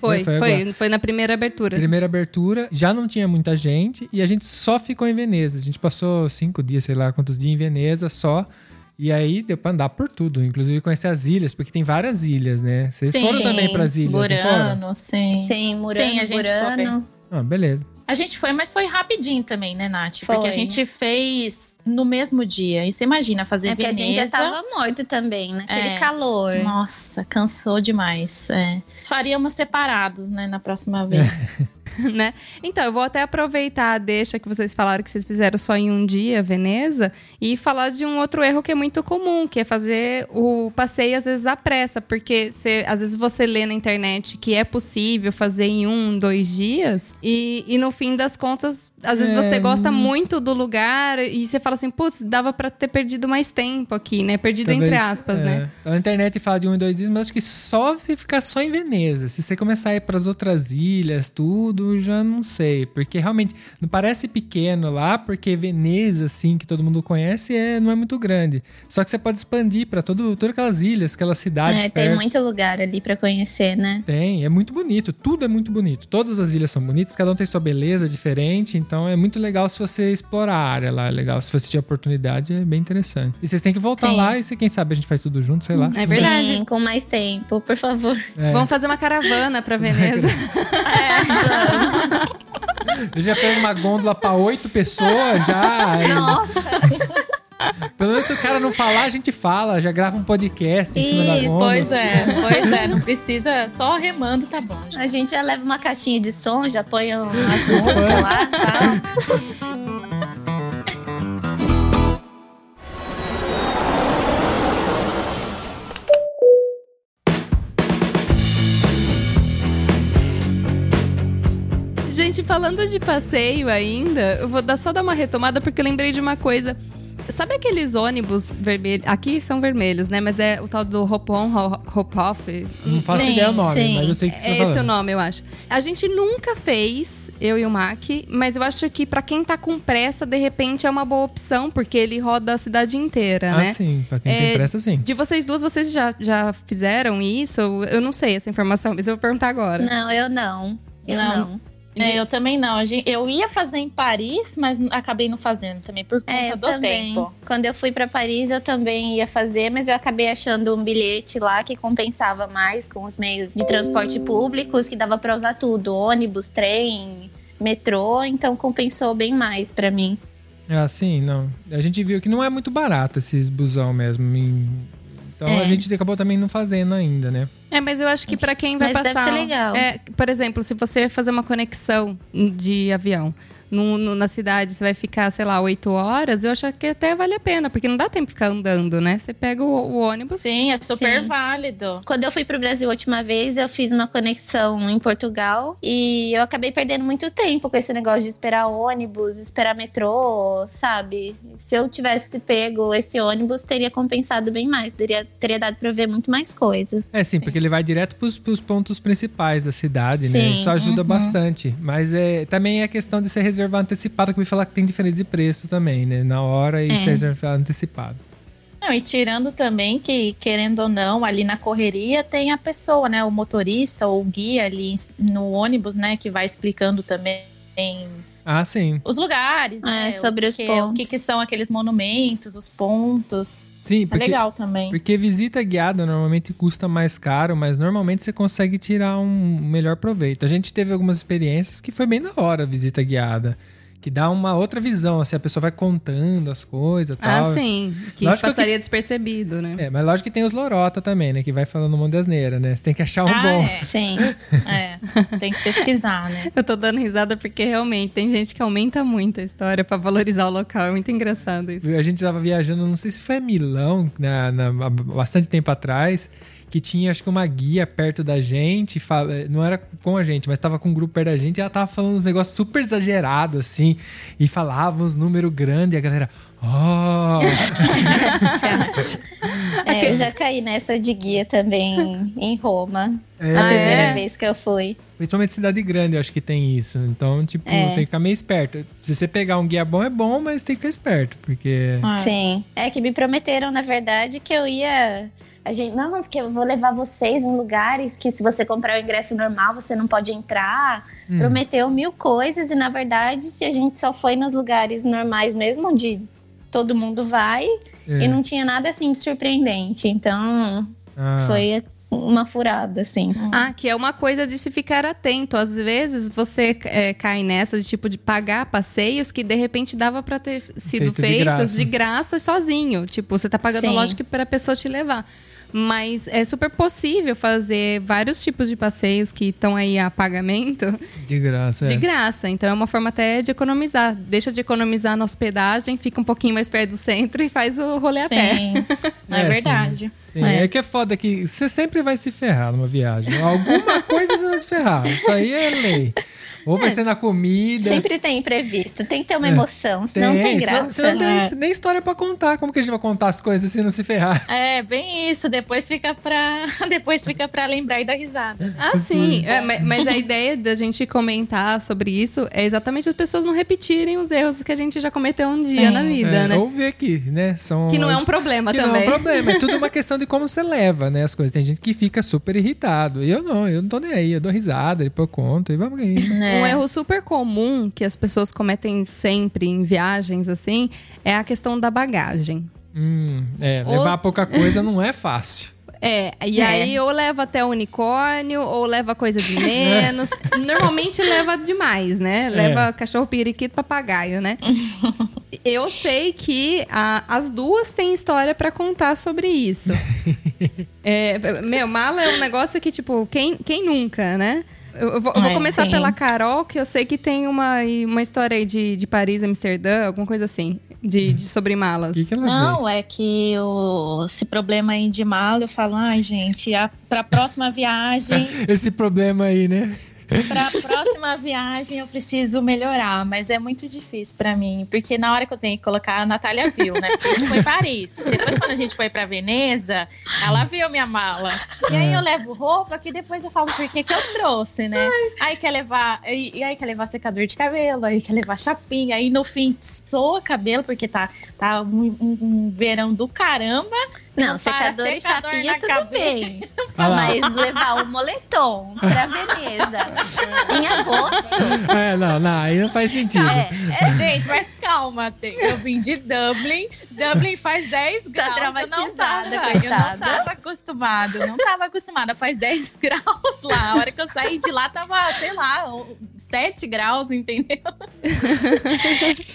[SPEAKER 1] Foi,
[SPEAKER 2] Foi
[SPEAKER 1] foi,
[SPEAKER 2] agora.
[SPEAKER 1] foi, na primeira abertura.
[SPEAKER 2] Primeira abertura, já não tinha muita gente e a gente só ficou em Veneza. A gente passou cinco dias, sei lá quantos dias em Veneza só. E aí deu pra andar por tudo, inclusive conhecer as ilhas, porque tem várias ilhas, né? Vocês
[SPEAKER 3] Sim.
[SPEAKER 2] foram também pras ilhas, não foram?
[SPEAKER 3] Sim.
[SPEAKER 4] Sim, Murano,
[SPEAKER 3] Sim, a gente
[SPEAKER 4] Burano.
[SPEAKER 2] Ah, beleza.
[SPEAKER 3] A gente foi, mas foi rapidinho também, né, Nath?
[SPEAKER 4] Foi.
[SPEAKER 3] Porque a gente fez no mesmo dia. E você imagina fazer
[SPEAKER 4] É porque a
[SPEAKER 3] Veneza.
[SPEAKER 4] gente já tava morto também, naquele
[SPEAKER 3] É.
[SPEAKER 4] calor.
[SPEAKER 3] Nossa, cansou demais. É. Faríamos separados, né, na próxima vez.
[SPEAKER 1] né? Então, eu vou até aproveitar a deixa que vocês falaram que vocês fizeram só em um dia, Veneza, e falar de um outro erro que é muito comum, que é fazer o passeio às vezes à pressa, porque você- às vezes você lê na internet que é possível fazer em um, dois dias, e, e no fim das contas, às vezes
[SPEAKER 2] É,
[SPEAKER 1] você gosta muito do lugar e você fala assim, putz, dava pra ter perdido mais tempo aqui, né? Perdido
[SPEAKER 2] Talvez,
[SPEAKER 1] entre aspas,
[SPEAKER 2] é.
[SPEAKER 1] né?
[SPEAKER 2] A internet fala de um e dois dias, mas acho que só se ficar só em Veneza. Se você começar a ir para as outras ilhas, tudo, já não sei. Porque realmente não parece pequeno lá, porque Veneza, assim, que todo mundo conhece, é, não é muito grande. Só que você pode expandir para todas aquelas ilhas, aquelas cidades.
[SPEAKER 4] É, tem
[SPEAKER 2] perto.
[SPEAKER 4] muito lugar ali pra conhecer, né?
[SPEAKER 2] Tem, é muito bonito, tudo é muito bonito. Todas as ilhas são bonitas, cada um tem sua beleza diferente, então é muito legal se você explorar a área lá, é legal. Se você tiver oportunidade, é bem interessante. E vocês têm que voltar
[SPEAKER 4] Sim.
[SPEAKER 2] lá e se, quem sabe a gente faz tudo junto, sei lá.
[SPEAKER 1] É verdade.
[SPEAKER 4] Sim, com mais tempo, por favor.
[SPEAKER 2] É.
[SPEAKER 1] Vamos fazer uma caravana pra Veneza.
[SPEAKER 2] Eu já pego uma gôndola pra oito pessoas, já. aí- Pelo menos se o cara não falar, a gente fala, já grava um podcast em cima da
[SPEAKER 4] Isso,
[SPEAKER 2] gôndola.
[SPEAKER 3] Pois é, pois é. Não precisa, só remando tá bom. Já.
[SPEAKER 4] A gente já leva uma caixinha de som, já põe as músicas lá e tal.
[SPEAKER 1] Gente, falando de passeio ainda, eu vou dar, só dar uma retomada porque eu lembrei de uma coisa. Sabe aqueles ônibus vermelhos? Aqui são vermelhos, né? Mas é o tal do Hop-on, Hop-off.
[SPEAKER 2] Não faço
[SPEAKER 4] Sim,
[SPEAKER 2] ideia o nome,
[SPEAKER 4] sim.
[SPEAKER 2] mas eu sei que você
[SPEAKER 1] É
[SPEAKER 2] tá
[SPEAKER 1] esse o nome, eu acho. A gente nunca fez, eu e o Mac, mas eu acho que pra quem tá com pressa, de repente é uma boa opção, porque ele roda a cidade inteira,
[SPEAKER 2] Ah,
[SPEAKER 1] né?
[SPEAKER 2] sim, pra quem
[SPEAKER 1] É,
[SPEAKER 2] tem pressa, sim.
[SPEAKER 1] De vocês duas, vocês já, já fizeram isso? Eu não sei essa informação, mas eu vou perguntar agora.
[SPEAKER 4] Não, eu não. Eu
[SPEAKER 3] Não.
[SPEAKER 4] não.
[SPEAKER 3] É, eu também não. A gente- Eu ia fazer em Paris, mas acabei não fazendo também por conta
[SPEAKER 4] É, eu
[SPEAKER 3] do
[SPEAKER 4] também.
[SPEAKER 3] tempo.
[SPEAKER 4] Quando eu fui pra Paris, eu também ia fazer, mas eu acabei achando um bilhete lá que compensava mais com os meios de transporte públicos, que dava pra usar tudo, ônibus, trem, metrô, então compensou bem mais pra mim.
[SPEAKER 2] É assim, não. A gente viu que não é muito barato esses busão mesmo. Então
[SPEAKER 4] É.
[SPEAKER 2] a gente acabou também não fazendo ainda, né?
[SPEAKER 1] É, mas eu acho que pra quem vai
[SPEAKER 4] Mas deve
[SPEAKER 1] passar.
[SPEAKER 4] ser legal.
[SPEAKER 1] É, por exemplo, se você fazer uma conexão de avião no- no- na cidade, você vai ficar, sei lá, oito horas, eu acho que até vale a pena, porque não dá tempo de ficar andando, né? Você pega o, o ônibus.
[SPEAKER 3] Sim, é super
[SPEAKER 4] Sim.
[SPEAKER 3] válido.
[SPEAKER 4] Quando eu fui pro Brasil a última vez, eu fiz uma conexão em Portugal e eu acabei perdendo muito tempo com esse negócio de esperar ônibus, esperar metrô, sabe? Se eu tivesse pego esse ônibus, teria compensado bem mais, teria, teria dado pra ver muito mais coisa.
[SPEAKER 2] É sim, porque ele vai direto pros, pros pontos principais da cidade, né?
[SPEAKER 4] Sim,
[SPEAKER 2] Isso ajuda
[SPEAKER 4] uhum.
[SPEAKER 2] bastante. Mas é, também é questão de você reservar antecipado, que eu ia falar que tem diferença de preço também, né? Na hora e
[SPEAKER 4] É.
[SPEAKER 2] você reservar antecipado.
[SPEAKER 3] Não, e tirando também que, querendo ou não, ali na correria tem a pessoa, né? O motorista ou o guia ali no ônibus, né? Que vai explicando também
[SPEAKER 2] Ah, sim.
[SPEAKER 3] os lugares, né?
[SPEAKER 4] É, sobre
[SPEAKER 3] o
[SPEAKER 4] os
[SPEAKER 3] que,
[SPEAKER 4] pontos.
[SPEAKER 3] O que, que são aqueles monumentos, os pontos.
[SPEAKER 2] Sim,
[SPEAKER 3] É
[SPEAKER 2] porque,
[SPEAKER 3] legal também.
[SPEAKER 2] porque visita guiada normalmente custa mais caro, mas normalmente você consegue tirar um melhor proveito. A gente teve algumas experiências que foi bem da hora a visita guiada. Que dá uma outra visão, assim, a pessoa vai contando as coisas e
[SPEAKER 1] Ah,
[SPEAKER 2] tal.
[SPEAKER 1] sim. Que
[SPEAKER 2] Lógico que-
[SPEAKER 1] passaria despercebido, né?
[SPEAKER 2] É, mas lógico que tem os lorota também, né? Que vai falando um monte de asneira, né? Você tem que achar um
[SPEAKER 3] ah,
[SPEAKER 2] bom.
[SPEAKER 4] Sim.
[SPEAKER 3] é. é. Tem que pesquisar, né?
[SPEAKER 1] Eu tô dando risada porque realmente tem gente que aumenta muito a história pra valorizar o local. É muito engraçado isso.
[SPEAKER 2] A gente tava viajando, não sei se foi a Milão, na, na- há bastante tempo atrás, que tinha, acho que uma guia perto da gente, não era com a gente, mas tava com um grupo perto da gente, e ela tava falando uns negócios super exagerados, assim, e falava uns números grandes, e a galera, oh!
[SPEAKER 3] Você acha?
[SPEAKER 4] É, eu já caí nessa de guia também em Roma.
[SPEAKER 2] É.
[SPEAKER 4] A
[SPEAKER 1] Ah,
[SPEAKER 4] primeira
[SPEAKER 1] é?
[SPEAKER 4] vez que eu fui.
[SPEAKER 2] Principalmente cidade grande, eu acho que tem isso. Então, tipo,
[SPEAKER 4] É.
[SPEAKER 2] tem que ficar meio esperto. Se você pegar um guia bom, é bom, mas tem que ficar esperto, porque...
[SPEAKER 3] Ah,
[SPEAKER 4] Sim. É que me prometeram, na verdade, que eu ia. A gente, não, porque eu vou levar vocês em lugares que se você comprar o ingresso normal, você não pode entrar.
[SPEAKER 2] Hum.
[SPEAKER 4] Prometeu mil coisas e, na verdade, a gente só foi nos lugares normais mesmo, onde todo mundo vai.
[SPEAKER 2] É.
[SPEAKER 4] E não tinha nada assim de surpreendente. Então,
[SPEAKER 2] Ah.
[SPEAKER 4] foi uma furada, assim.
[SPEAKER 1] Ah, que é uma coisa de se ficar atento. Às vezes você é, cai nessa de tipo de pagar passeios que de repente dava pra ter sido
[SPEAKER 2] Feito de
[SPEAKER 1] feitos
[SPEAKER 2] graça.
[SPEAKER 1] de graça. sozinho. Tipo, você tá pagando,
[SPEAKER 4] Sim.
[SPEAKER 1] lógico, pra pessoa te levar. Mas é super possível fazer vários tipos de passeios que estão aí a pagamento
[SPEAKER 2] De graça.
[SPEAKER 1] de
[SPEAKER 2] é.
[SPEAKER 1] graça. Então é uma forma até de economizar. Deixa de economizar na hospedagem, fica um pouquinho mais perto do centro e faz o rolê a pé.
[SPEAKER 3] Sim, é,
[SPEAKER 2] É,
[SPEAKER 3] verdade.
[SPEAKER 2] Sim,
[SPEAKER 4] É.
[SPEAKER 2] é. que é foda que você sempre vai se ferrar numa viagem. Alguma coisa você vai se ferrar. Isso aí é lei. Ou vai ser na comida.
[SPEAKER 4] Sempre tem imprevisto, tem que ter uma
[SPEAKER 2] É.
[SPEAKER 4] emoção, senão não tem graça.
[SPEAKER 2] Você não tem
[SPEAKER 3] É.
[SPEAKER 2] nem, história pra contar. Como que a gente vai contar as coisas se não se ferrar?
[SPEAKER 3] É, bem isso. Depois fica pra, depois fica pra lembrar e dar risada.
[SPEAKER 1] Ah, sim. É, ma- mas a ideia da gente comentar sobre isso é exatamente as pessoas não repetirem os erros que a gente já cometeu um dia
[SPEAKER 3] Sim.
[SPEAKER 1] na vida,
[SPEAKER 2] É,
[SPEAKER 1] né?
[SPEAKER 2] Ou ver aqui, né? São
[SPEAKER 1] Que não é
[SPEAKER 2] as-
[SPEAKER 1] um problema
[SPEAKER 2] que
[SPEAKER 1] também.
[SPEAKER 2] não é um problema. É tudo uma questão de como você leva, né? As coisas. Tem gente que fica super irritado. Eu não, eu não tô nem aí. Eu dou risada, depois eu conto e vamos aí. Né?
[SPEAKER 1] Um erro super comum que as pessoas cometem sempre em viagens assim é a questão da bagagem.
[SPEAKER 2] Hum, é,
[SPEAKER 1] Ou-
[SPEAKER 2] levar pouca coisa não é fácil.
[SPEAKER 1] É, e
[SPEAKER 4] É.
[SPEAKER 1] aí ou leva até o unicórnio, ou leva coisa de menos. Normalmente leva demais, né? Leva cachorro, periquito, papagaio, né? Eu sei que a- as duas têm história pra contar sobre isso. É, meu, mala é um negócio que, tipo, quem, quem nunca, né? Eu, vou, eu vou começar
[SPEAKER 4] sim.
[SPEAKER 1] pela Carol, que eu sei que tem uma, uma história aí de, de Paris, Amsterdã, alguma coisa assim, de, de sobre malas.
[SPEAKER 2] Que, que ela vê?
[SPEAKER 3] Não, é que o, esse problema aí de mala, eu falo, ai, gente, a, pra próxima viagem,
[SPEAKER 2] Esse problema aí, né?
[SPEAKER 3] Pra próxima viagem eu preciso melhorar, mas é muito difícil pra mim, porque na hora que eu tenho que colocar, a Natália viu, né? Porque isso foi Paris. Depois, quando a gente foi pra Veneza, ela viu minha mala. E aí eu levo roupa que depois eu falo por que que eu trouxe, né? Aí quer levar, e, e aí quer levar secador de cabelo, aí quer levar chapinha, aí no fim soa cabelo, porque tá, tá um, um- um verão do caramba.
[SPEAKER 4] Não, secador,
[SPEAKER 3] para
[SPEAKER 4] e chapinha, tudo
[SPEAKER 3] cabeça.
[SPEAKER 4] bem. Mas levar o moletom pra Veneza em agosto.
[SPEAKER 2] É, não, não, aí não faz sentido.
[SPEAKER 4] É,
[SPEAKER 3] É, gente, mas calma, tem- eu vim de Dublin. Dublin faz 10 graus. eu não
[SPEAKER 4] traumatizada,
[SPEAKER 3] tava, eu não tava acostumada, não tava acostumada. Faz 10 graus lá. A hora que eu saí de lá tava, sei lá, 7 graus, entendeu?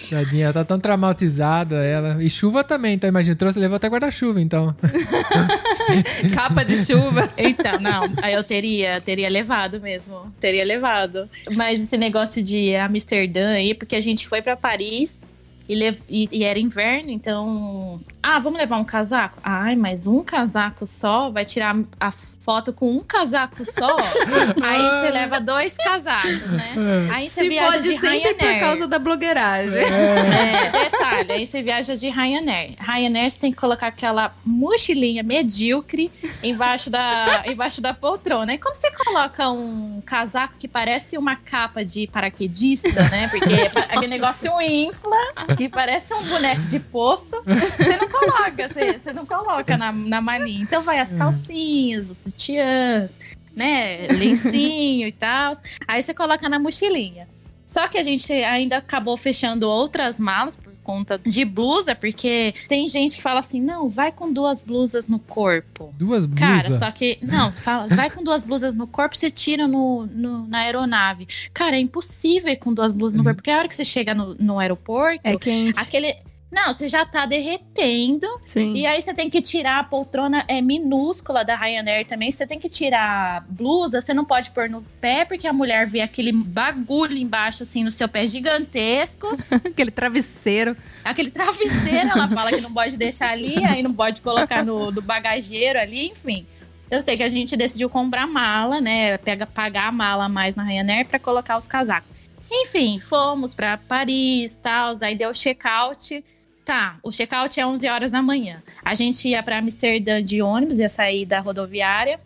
[SPEAKER 2] Tadinha, ela tá tão traumatizada, ela. E chuva também, então imagina, trouxe, levou até guarda-chuva, então.
[SPEAKER 1] Capa de chuva.
[SPEAKER 3] Então, não, aí eu teria, teria levado mesmo, teria levado. Mas esse negócio de Amsterdã aí, porque a gente foi pra Paris e, lev- e- e era inverno, então. Ah, vamos levar um casaco? Ai, mas um casaco só vai tirar a foto com um casaco só? aí você leva dois casacos, né? Aí você
[SPEAKER 1] Se
[SPEAKER 3] viaja
[SPEAKER 1] pode
[SPEAKER 3] de
[SPEAKER 1] sempre por
[SPEAKER 3] Ryanair.
[SPEAKER 1] causa da blogueiragem.
[SPEAKER 3] É, detalhe, aí você viaja de Ryanair. Ryanair você tem que colocar aquela mochilinha medíocre embaixo da, embaixo da poltrona. E como você coloca um casaco que parece uma capa de paraquedista, né? Porque aquele negócio infla, que parece um boneco de posto, você não coloca, você, você não coloca na, na malinha. Então vai as calcinhas, os sutiãs, né? Lencinho e tal. Aí você coloca na mochilinha. Só que a gente ainda acabou fechando outras malas conta de blusa, porque tem gente que fala assim: não, vai com duas blusas no corpo.
[SPEAKER 2] Duas
[SPEAKER 3] Cara,
[SPEAKER 2] blusas.
[SPEAKER 3] só que. Não, fala, vai com duas blusas no corpo, você tira no, no- na aeronave. Cara, é impossível ir com duas blusas no corpo, porque a hora que você chega no, no aeroporto,
[SPEAKER 1] É quente.
[SPEAKER 3] aquele. Não, você já tá derretendo.
[SPEAKER 1] Sim.
[SPEAKER 3] E aí você tem que tirar a poltrona é minúscula da Ryanair também. Você tem que tirar a blusa, você não pode pôr no pé, porque a mulher vê aquele bagulho embaixo, assim, no seu pé gigantesco.
[SPEAKER 1] Aquele travesseiro.
[SPEAKER 3] Aquele travesseiro, ela fala que não pode deixar ali, aí não pode colocar no, no bagageiro ali, enfim. Eu sei que a gente decidiu comprar mala, né? Pega, pagar a mala a mais na Ryanair para colocar os casacos. Enfim, fomos para Paris, tal, aí deu check-out. Tá, o check-out é 11 horas da manhã. A gente ia para Amsterdã de ônibus, ia sair da rodoviária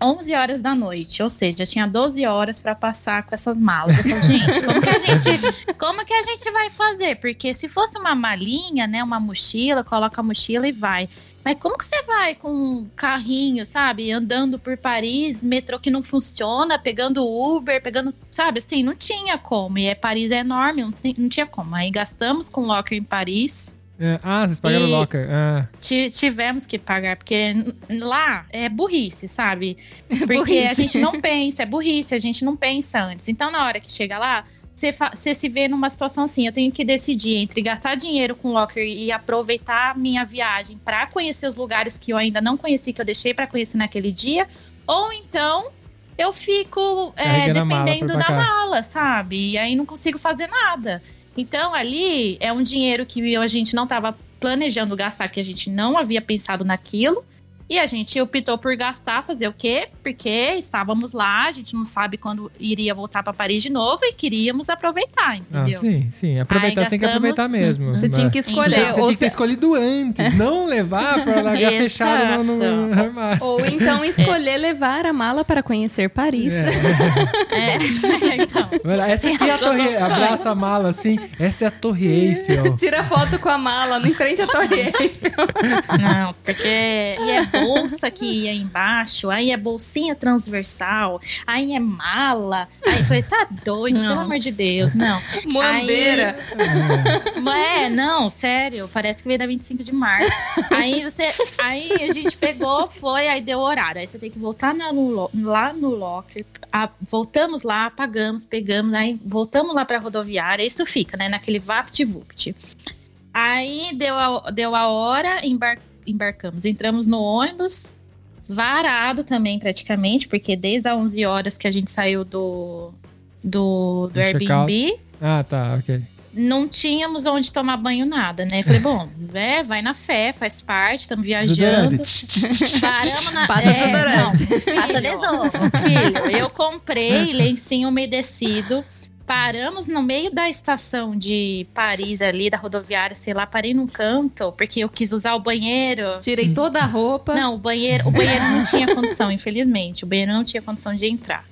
[SPEAKER 3] 11 horas da noite, ou seja, tinha 12 horas para passar com essas malas. Eu falei, gente, como que a gente, como que a gente vai fazer? Porque se fosse uma malinha, né, uma mochila, coloca a mochila e vai. Mas como que você vai com um carrinho, sabe, andando por Paris, metrô que não funciona, pegando Uber, pegando, sabe, assim, não tinha como. E é, Paris é enorme, não, tem- não tinha como. Aí gastamos com locker em Paris.
[SPEAKER 2] É, Ah, vocês pagaram o
[SPEAKER 3] E-
[SPEAKER 2] locker. Ah,
[SPEAKER 3] Ti- Tivemos que pagar, porque lá é burrice, sabe? Porque
[SPEAKER 1] Burrice.
[SPEAKER 3] a gente não pensa, é burrice, a gente não pensa antes. Então, na hora que chega lá, você, se vê numa situação assim: eu tenho que decidir entre gastar dinheiro com locker e aproveitar a minha viagem para conhecer os lugares que eu ainda não conheci, que eu deixei para conhecer naquele dia, ou então eu fico é,
[SPEAKER 2] mala
[SPEAKER 3] dependendo
[SPEAKER 2] pra
[SPEAKER 3] da mala, sabe? E aí não consigo fazer nada. Então, ali é um dinheiro que a gente não estava planejando gastar, que a gente não havia pensado naquilo. E a gente optou por gastar, fazer o quê? Porque estávamos lá, a gente não sabe quando iria voltar para Paris de novo e queríamos aproveitar,
[SPEAKER 2] ah,
[SPEAKER 3] entendeu?
[SPEAKER 2] sim, sim. Aproveitar
[SPEAKER 3] Aí
[SPEAKER 2] tem que
[SPEAKER 3] gastamos-
[SPEAKER 2] aproveitar mesmo.
[SPEAKER 1] Você
[SPEAKER 2] Mas-
[SPEAKER 1] tinha que
[SPEAKER 2] Você,
[SPEAKER 1] escolher.
[SPEAKER 2] você tinha que ter escolhido antes, não levar pra largar fechado no, no armário.
[SPEAKER 1] ou então escolher levar a mala para conhecer Paris.
[SPEAKER 3] É, então.
[SPEAKER 2] Olha, essa aqui é a torre.
[SPEAKER 3] opções.
[SPEAKER 2] Abraça a mala assim. Essa é a Torre Eiffel.
[SPEAKER 1] Tira foto com a mala em frente à torre Eiffel.
[SPEAKER 3] Não, porque e é bolsa que ia embaixo, aí é bolsinha transversal, aí é mala. Aí eu falei, tá doido, pelo
[SPEAKER 4] Nossa.
[SPEAKER 3] amor de Deus, não.
[SPEAKER 1] Moambeira.
[SPEAKER 3] É, não, sério, parece que veio da 25 de março. Aí você. Aí a gente pegou, foi, aí deu horário. Aí você tem que voltar na- no lá no locker. a- voltamos lá, pagamos, pegamos, aí voltamos lá pra rodoviária. Isso fica, né? Naquele vapt-vupt. Aí deu a, deu a hora, embar- embarcamos. Entramos no ônibus, varado também, praticamente, porque desde as 11 horas que a gente saiu do, do, do. Airbnb
[SPEAKER 2] Ah, tá, ok.
[SPEAKER 3] não tínhamos onde tomar banho, nada, né? Falei, bom, é, vai na fé, faz parte, estamos viajando. Paramos na.
[SPEAKER 1] Passa
[SPEAKER 3] é, não,
[SPEAKER 4] Passa
[SPEAKER 3] filho,
[SPEAKER 4] desodorante.
[SPEAKER 3] filho, eu comprei lencinho umedecido. Paramos no meio da estação de Paris ali, da rodoviária, sei lá, parei num canto, porque eu quis usar o banheiro.
[SPEAKER 1] Tirei toda a roupa.
[SPEAKER 3] Não, o banheiro, o banheiro não tinha condição, infelizmente. O banheiro não tinha condição de entrar.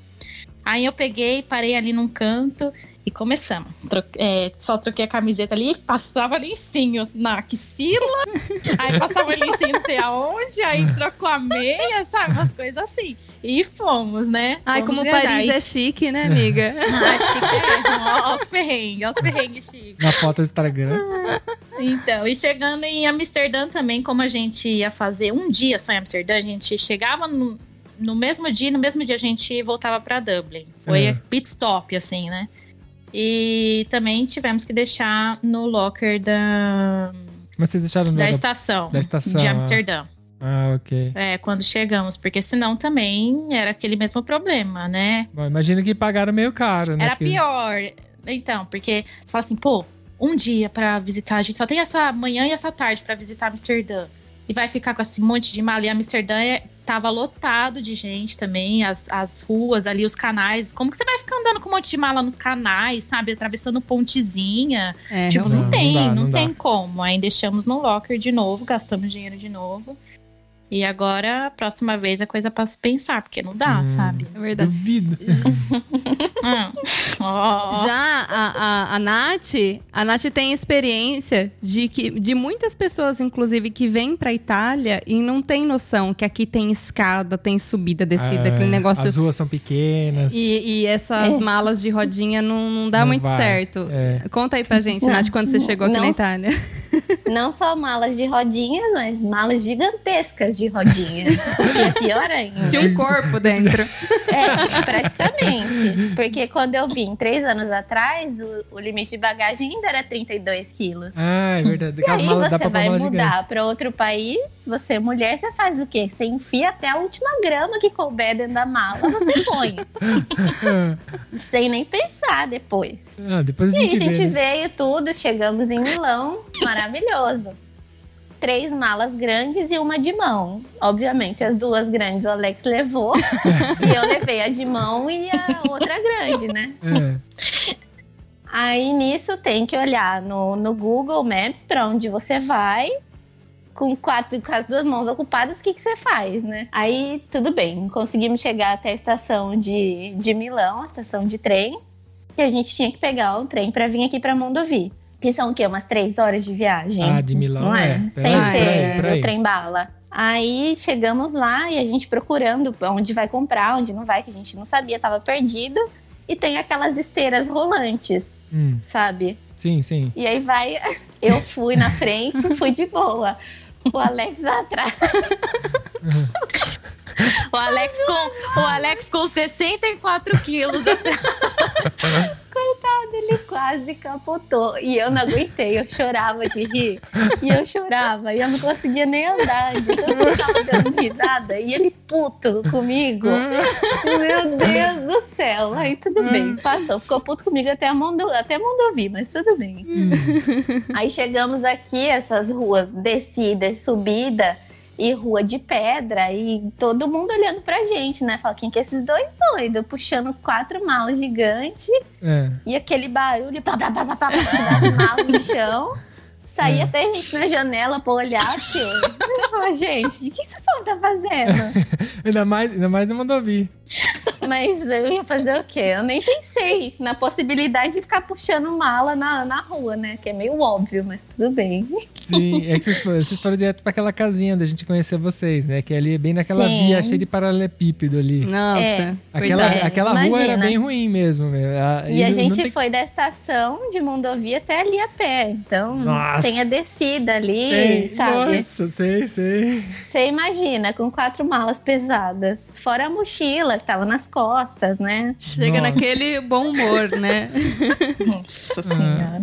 [SPEAKER 3] Aí eu peguei, parei ali num canto e começamos. Tro- é, só troquei a camiseta ali, passava lencinhos na axila, aí passava lencinho não sei aonde, aí trocou a meia, sabe? Umas coisas assim. E fomos, né?
[SPEAKER 1] Ai,
[SPEAKER 3] Fomos
[SPEAKER 1] como
[SPEAKER 3] viajar.
[SPEAKER 1] Paris
[SPEAKER 3] E-
[SPEAKER 1] é chique, né, amiga?
[SPEAKER 3] Acho que é. Ó, os perrengues, ó, os perrengues, Chico.
[SPEAKER 2] Na foto do Instagram.
[SPEAKER 3] Então, e chegando em Amsterdã também, como a gente ia fazer um dia só em Amsterdã, a gente chegava no, no mesmo dia, e no mesmo dia a gente voltava para Dublin. Foi
[SPEAKER 2] É.
[SPEAKER 3] pit stop, assim, né? E também tivemos que deixar no locker da,
[SPEAKER 2] Mas vocês deixaram no
[SPEAKER 3] da
[SPEAKER 2] aeroporto?
[SPEAKER 3] estação,
[SPEAKER 2] da estação,
[SPEAKER 3] de
[SPEAKER 2] ah.
[SPEAKER 3] Amsterdã.
[SPEAKER 2] Ah, ok.
[SPEAKER 3] É, quando chegamos, porque senão também era aquele mesmo problema, né?
[SPEAKER 2] Bom, imagino que pagaram meio caro, né?
[SPEAKER 3] Era
[SPEAKER 2] Porque-
[SPEAKER 3] pior. Então, porque você fala assim, pô, um dia pra visitar, a gente só tem essa manhã e essa tarde pra visitar Amsterdã. E vai ficar com esse monte de mala. E Amsterdã é- tava lotado de gente também, as, as ruas ali, os canais. Como que você vai ficar andando com um monte de mala nos canais, sabe? Atravessando pontezinha.
[SPEAKER 1] É,
[SPEAKER 3] tipo,
[SPEAKER 2] não-
[SPEAKER 3] não,
[SPEAKER 2] não
[SPEAKER 3] tem,
[SPEAKER 2] dá,
[SPEAKER 3] não,
[SPEAKER 2] não dá.
[SPEAKER 3] tem como. Aí deixamos no locker de novo, gastamos dinheiro de novo. E agora, a próxima vez, é coisa pra se pensar, porque não dá,
[SPEAKER 2] Hum.
[SPEAKER 3] sabe?
[SPEAKER 1] é verdade.
[SPEAKER 2] Duvido.
[SPEAKER 3] Hum. Ó.
[SPEAKER 1] Já a, a, a Nath, a Nath tem experiência de que de muitas pessoas, inclusive, que vêm pra Itália e não tem noção que aqui tem escada, tem subida, descida,
[SPEAKER 2] É,
[SPEAKER 1] aquele negócio.
[SPEAKER 2] As ruas são pequenas.
[SPEAKER 1] E, e essas
[SPEAKER 4] É.
[SPEAKER 1] malas de rodinha não, não dá
[SPEAKER 2] Não
[SPEAKER 1] muito
[SPEAKER 2] vai.
[SPEAKER 1] certo.
[SPEAKER 2] É.
[SPEAKER 1] Conta aí pra gente,
[SPEAKER 4] Não,
[SPEAKER 1] Nath, quando você chegou aqui
[SPEAKER 4] não-
[SPEAKER 1] na Itália.
[SPEAKER 4] Não só malas de rodinhas, mas malas gigantescas de rodinha. Que é pior ainda.
[SPEAKER 1] Tinha um corpo dentro.
[SPEAKER 4] É, praticamente. Porque quando eu vim três anos atrás, o, o limite de bagagem ainda era 32 quilos.
[SPEAKER 2] Ah, é verdade.
[SPEAKER 4] E aí
[SPEAKER 2] malas dá
[SPEAKER 4] você vai mudar para outro país, você é mulher, você faz o quê? Você enfia até a última grama que couber dentro da mala, você põe. sem nem pensar depois.
[SPEAKER 2] Ah, depois a
[SPEAKER 4] E aí
[SPEAKER 2] gente,
[SPEAKER 4] a gente
[SPEAKER 2] vê, né?
[SPEAKER 4] veio tudo, chegamos em Milão, maravilhoso. Três malas grandes e uma de mão. Obviamente, as duas grandes o Alex levou. e eu levei a de mão e a outra grande, né?
[SPEAKER 2] É.
[SPEAKER 4] Aí nisso tem que olhar no, no Google Maps para onde você vai. Com, quatro, com as duas mãos ocupadas, o que, que você faz, né? Aí tudo bem, conseguimos chegar até a estação de, de Milão, a estação de trem. E a gente tinha que pegar o trem para vir aqui para Mondovi. Que são o quê? Umas três horas de viagem?
[SPEAKER 2] Ah, de Milão
[SPEAKER 4] Não é?
[SPEAKER 2] é.
[SPEAKER 4] Sem
[SPEAKER 1] Ah,
[SPEAKER 4] ser o trem bala. Aí chegamos lá e a gente procurando onde vai comprar, onde não vai, que a gente não sabia, tava perdido. e tem aquelas esteiras rolantes,
[SPEAKER 2] Hum,
[SPEAKER 4] sabe?
[SPEAKER 2] sim, sim.
[SPEAKER 4] E aí vai, eu fui na frente, fui de boa. O Alex atrás.
[SPEAKER 6] Alex com, o Alex com 64 quilos.
[SPEAKER 4] Coitado, ele quase capotou. E eu não aguentei, eu chorava de rir. E eu chorava, e eu não conseguia nem andar. Que eu tava dando risada. E ele puto comigo. Meu Deus do céu. Aí tudo bem, passou. Ficou puto comigo até a mão do, até do ouvir, mas tudo bem. Aí chegamos aqui, essas ruas, descida, subida e rua de pedra, e todo mundo olhando pra gente, né? Fala, quem que é esses dois doidos? Puxando quatro malas gigantes
[SPEAKER 2] É.
[SPEAKER 4] e aquele barulho, plá, das malas no chão. Saía até gente na janela pra olhar, porque... Gente, o que esse povo tá fazendo?
[SPEAKER 2] Ainda mais, ainda mais não mandou vir.
[SPEAKER 4] Mas eu ia fazer o quê? Eu nem pensei na possibilidade de ficar puxando mala na, na rua, né? Que é meio óbvio, mas tudo bem.
[SPEAKER 2] Sim, é que vocês foram, vocês foram direto pra aquela casinha da gente conhecer vocês, né? Que ali é bem naquela
[SPEAKER 4] Sim.
[SPEAKER 2] via cheia de paralelepípedo ali.
[SPEAKER 1] Nossa,
[SPEAKER 4] É.
[SPEAKER 2] Aquela,
[SPEAKER 1] cuidado.
[SPEAKER 2] aquela rua era bem ruim mesmo. meu.
[SPEAKER 4] E a
[SPEAKER 2] não
[SPEAKER 4] gente
[SPEAKER 2] tem-
[SPEAKER 4] foi da estação de Mondovia até ali a pé. Então
[SPEAKER 2] Nossa.
[SPEAKER 4] Tem a descida ali,
[SPEAKER 2] Tem-
[SPEAKER 4] sabe?
[SPEAKER 2] Nossa, sei, sei.
[SPEAKER 4] Você imagina, com quatro malas pesadas. Fora a mochila que tava nas costas, né?
[SPEAKER 1] Chega
[SPEAKER 2] Nossa.
[SPEAKER 1] naquele bom humor, né?
[SPEAKER 6] Nossa senhora.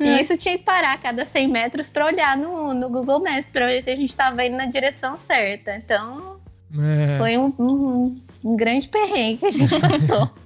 [SPEAKER 4] E isso tinha que parar a cada 100 metros pra olhar no, no Google Maps pra ver se a gente tava indo na direção certa. Então
[SPEAKER 2] É.
[SPEAKER 4] foi um, um- um grande perrengue que a gente passou.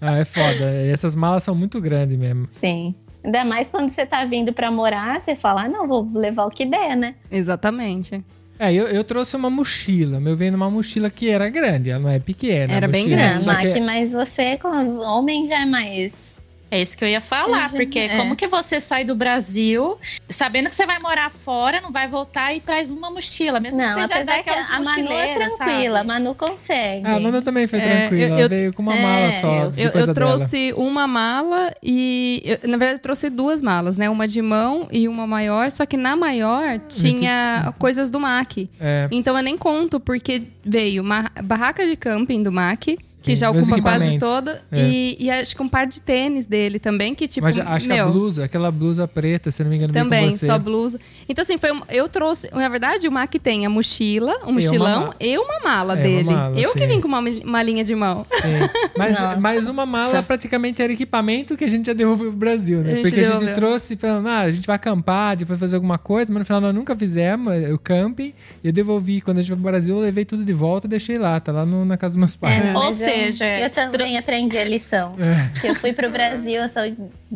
[SPEAKER 2] Ah, é foda. Essas malas são muito grandes mesmo.
[SPEAKER 4] Sim. Ainda mais quando você tá vindo pra morar, você fala, ah, não, vou levar o que der, né?
[SPEAKER 1] Exatamente.
[SPEAKER 2] É, eu, eu trouxe uma mochila. Meu veio numa mochila que era grande, ela não é pequena.
[SPEAKER 1] Era bem grande.
[SPEAKER 2] Só que-
[SPEAKER 4] mas você, como homem, já é mais.
[SPEAKER 6] É isso que eu ia falar, porque
[SPEAKER 4] é.
[SPEAKER 6] como que você sai do Brasil, sabendo que você vai morar fora, não vai voltar e traz uma mochila, mesmo que
[SPEAKER 4] Não,
[SPEAKER 6] seja
[SPEAKER 4] apesar que
[SPEAKER 6] daquelas
[SPEAKER 4] a Manu é tranquila, a? Manu consegue.
[SPEAKER 2] A Manu também foi
[SPEAKER 1] É,
[SPEAKER 2] tranquila.
[SPEAKER 1] eu- eu-
[SPEAKER 2] veio com uma
[SPEAKER 4] é,
[SPEAKER 2] mala só.
[SPEAKER 6] eu-
[SPEAKER 1] Eu, eu
[SPEAKER 2] dela.
[SPEAKER 1] trouxe uma mala e. eu- na verdade, eu trouxe duas malas, né? Uma de mão e uma maior. Só que na maior tinha coisas do MAC.
[SPEAKER 2] É,
[SPEAKER 1] Então eu nem conto, porque veio uma barraca de camping do MAC. Que já ocupa quase toda.
[SPEAKER 2] É.
[SPEAKER 1] E, e acho que um par de tênis dele também, que tipo.
[SPEAKER 2] mas acho que a
[SPEAKER 1] meu,
[SPEAKER 2] blusa, aquela blusa preta, se não me engano,
[SPEAKER 1] Também,
[SPEAKER 2] com você.
[SPEAKER 1] só blusa. Então, assim, foi um- eu trouxe. Na verdade, o Mac tem a mochila, o
[SPEAKER 2] uma
[SPEAKER 1] mochilão e uma mala
[SPEAKER 2] É, uma
[SPEAKER 1] dele.
[SPEAKER 2] mala,
[SPEAKER 1] eu
[SPEAKER 2] sim.
[SPEAKER 1] que vim com uma malinha de mão.
[SPEAKER 2] Sim. Mas, mas uma mala praticamente era equipamento que a gente já devolveu pro Brasil,
[SPEAKER 1] A
[SPEAKER 2] né?
[SPEAKER 1] gente
[SPEAKER 2] Porque a gente
[SPEAKER 1] devolveu.
[SPEAKER 2] trouxe falando, ah, a gente vai acampar, depois fazer alguma coisa, mas no final nós nunca fizemos é, o camping. E eu devolvi. Quando a gente foi pro Brasil, eu levei tudo de volta e deixei lá. Tá lá no- na casa dos meus pais.
[SPEAKER 4] É, não,
[SPEAKER 6] Ou
[SPEAKER 4] eu-
[SPEAKER 6] seja,
[SPEAKER 4] eu, também aprendi a lição.
[SPEAKER 2] É.
[SPEAKER 4] Que eu fui pro Brasil, eu só-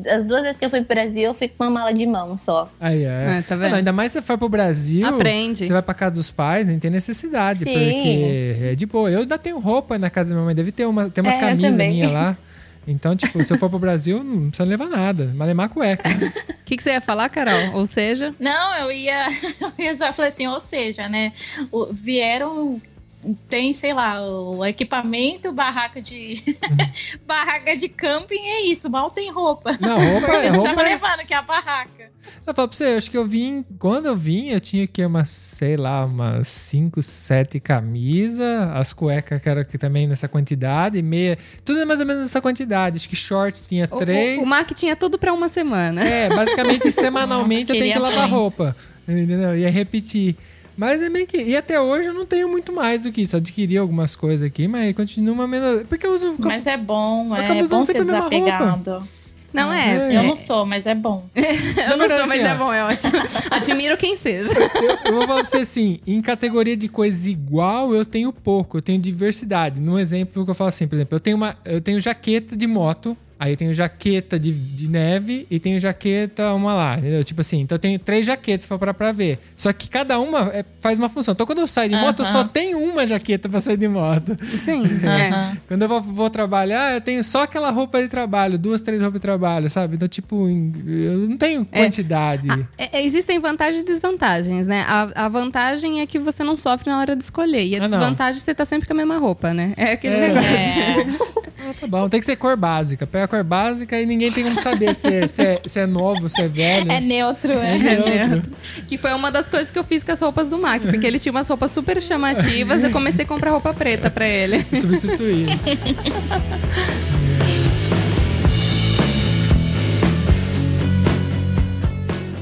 [SPEAKER 4] as duas vezes que eu fui pro Brasil, eu fui com uma mala de mão só.
[SPEAKER 2] Aí, é.
[SPEAKER 1] É, tá vendo?
[SPEAKER 2] não, ainda mais se você for pro Brasil.
[SPEAKER 1] Aprende.
[SPEAKER 2] Você vai pra casa dos pais, nem tem necessidade.
[SPEAKER 4] Sim.
[SPEAKER 2] Porque é de boa. Eu ainda tenho roupa na casa da minha mãe. Deve ter uma, tem umas
[SPEAKER 4] É,
[SPEAKER 2] camisas minhas lá. Então, tipo, se eu for pro Brasil, não precisa levar nada. Malemar cueca. né?
[SPEAKER 1] O que, que você ia falar, Carol? Ou seja.
[SPEAKER 6] Não, eu ia, eu ia só falar assim, ou seja, né? o- vieram. Tem, sei lá, o equipamento, barraca de. barraca de camping, é isso, mal tem roupa.
[SPEAKER 2] Não, roupa,
[SPEAKER 6] Eles
[SPEAKER 2] roupa é
[SPEAKER 6] levando, que é a barraca.
[SPEAKER 2] Eu falo pra você, eu acho que eu vim. Quando eu vim, eu tinha que umas, sei lá, umas 5, 7 camisas, as cuecas que era aqui também nessa quantidade, meia. Tudo é mais ou menos nessa quantidade. Acho que shorts tinha
[SPEAKER 1] O,
[SPEAKER 2] três.
[SPEAKER 1] o, o Mac tinha tudo pra uma semana.
[SPEAKER 2] É, basicamente semanalmente
[SPEAKER 6] Nossa,
[SPEAKER 2] eu tenho que lavar
[SPEAKER 6] muito.
[SPEAKER 2] roupa. Entendeu? Ia repetir. Mas é meio que. E até hoje eu não tenho muito mais do que isso. Adquiri algumas coisas aqui, mas continua menos. Porque eu uso.
[SPEAKER 6] Mas é bom, é
[SPEAKER 2] usando
[SPEAKER 6] bom ser desapegado.
[SPEAKER 1] Não é?
[SPEAKER 2] É.
[SPEAKER 6] Eu não sou, mas é bom.
[SPEAKER 1] Eu não sou, mas é bom, é ótimo. Admiro quem seja.
[SPEAKER 2] eu, eu vou falar pra você assim, em categoria de coisas igual, eu tenho pouco, eu tenho diversidade. Num exemplo que eu falo assim, por exemplo, eu tenho uma, eu tenho jaqueta de moto, aí eu tenho jaqueta de, de neve e tenho jaqueta uma lá, entendeu? Tipo assim, então eu tenho três jaquetas pra parar pra ver. Só que cada uma é- faz uma função. Então quando eu saio de moto, eu só tenho uma jaqueta pra sair de moto.
[SPEAKER 1] Sim, é.
[SPEAKER 2] Quando eu vou, vou trabalhar, eu tenho só aquela roupa de trabalho, duas, três roupas de trabalho, sabe? Então, tipo, eu não tenho
[SPEAKER 1] É.
[SPEAKER 2] quantidade.
[SPEAKER 1] É, é, existem vantagens e desvantagens, né? A, a vantagem é que você não sofre na hora de escolher. E a
[SPEAKER 2] Ah,
[SPEAKER 1] desvantagem é que você tá sempre com a mesma roupa, né? É aquele
[SPEAKER 2] É.
[SPEAKER 1] negócio.
[SPEAKER 2] Ah, tá bom, tem que ser cor básica. Pega cor básica e ninguém tem como saber se é, se é, se é novo, se é velho.
[SPEAKER 6] É neutro, é.
[SPEAKER 2] É neutro.
[SPEAKER 1] Que foi uma das coisas que eu fiz com as roupas do Mac, porque ele tinha umas roupas super chamativas. Eu comecei a comprar roupa preta pra ele.
[SPEAKER 2] Substituir.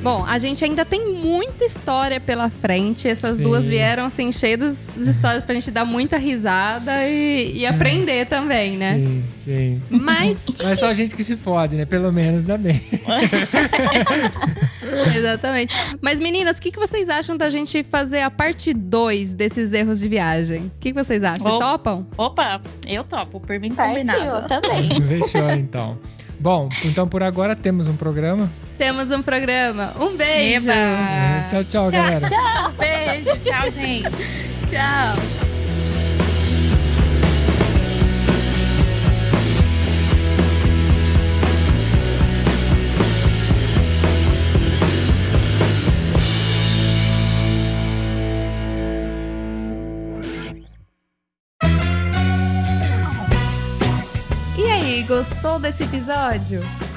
[SPEAKER 1] Bom, a gente ainda tem muita história pela frente. Essas
[SPEAKER 2] Sim.
[SPEAKER 1] duas vieram assim, cheias de histórias pra gente dar muita risada e, e aprender também, né?
[SPEAKER 2] Sim, sim.
[SPEAKER 1] Mas,
[SPEAKER 2] Mas só a gente que se fode, né? Pelo menos ainda bem.
[SPEAKER 1] exatamente. Mas meninas, o que, que vocês acham da gente fazer a parte 2 desses erros de viagem? O que, que vocês acham? Vocês topam?
[SPEAKER 6] Opa, eu topo, por mim
[SPEAKER 4] Partiu,
[SPEAKER 6] combinado.
[SPEAKER 4] também.
[SPEAKER 2] Fechou, então. Bom, então por agora temos um programa.
[SPEAKER 1] Temos um programa. Um beijo!
[SPEAKER 6] Eba.
[SPEAKER 2] É, tchau, tchau, galera.
[SPEAKER 6] Beijo, tchau, gente.
[SPEAKER 1] Tchau! E aí, gostou desse episódio?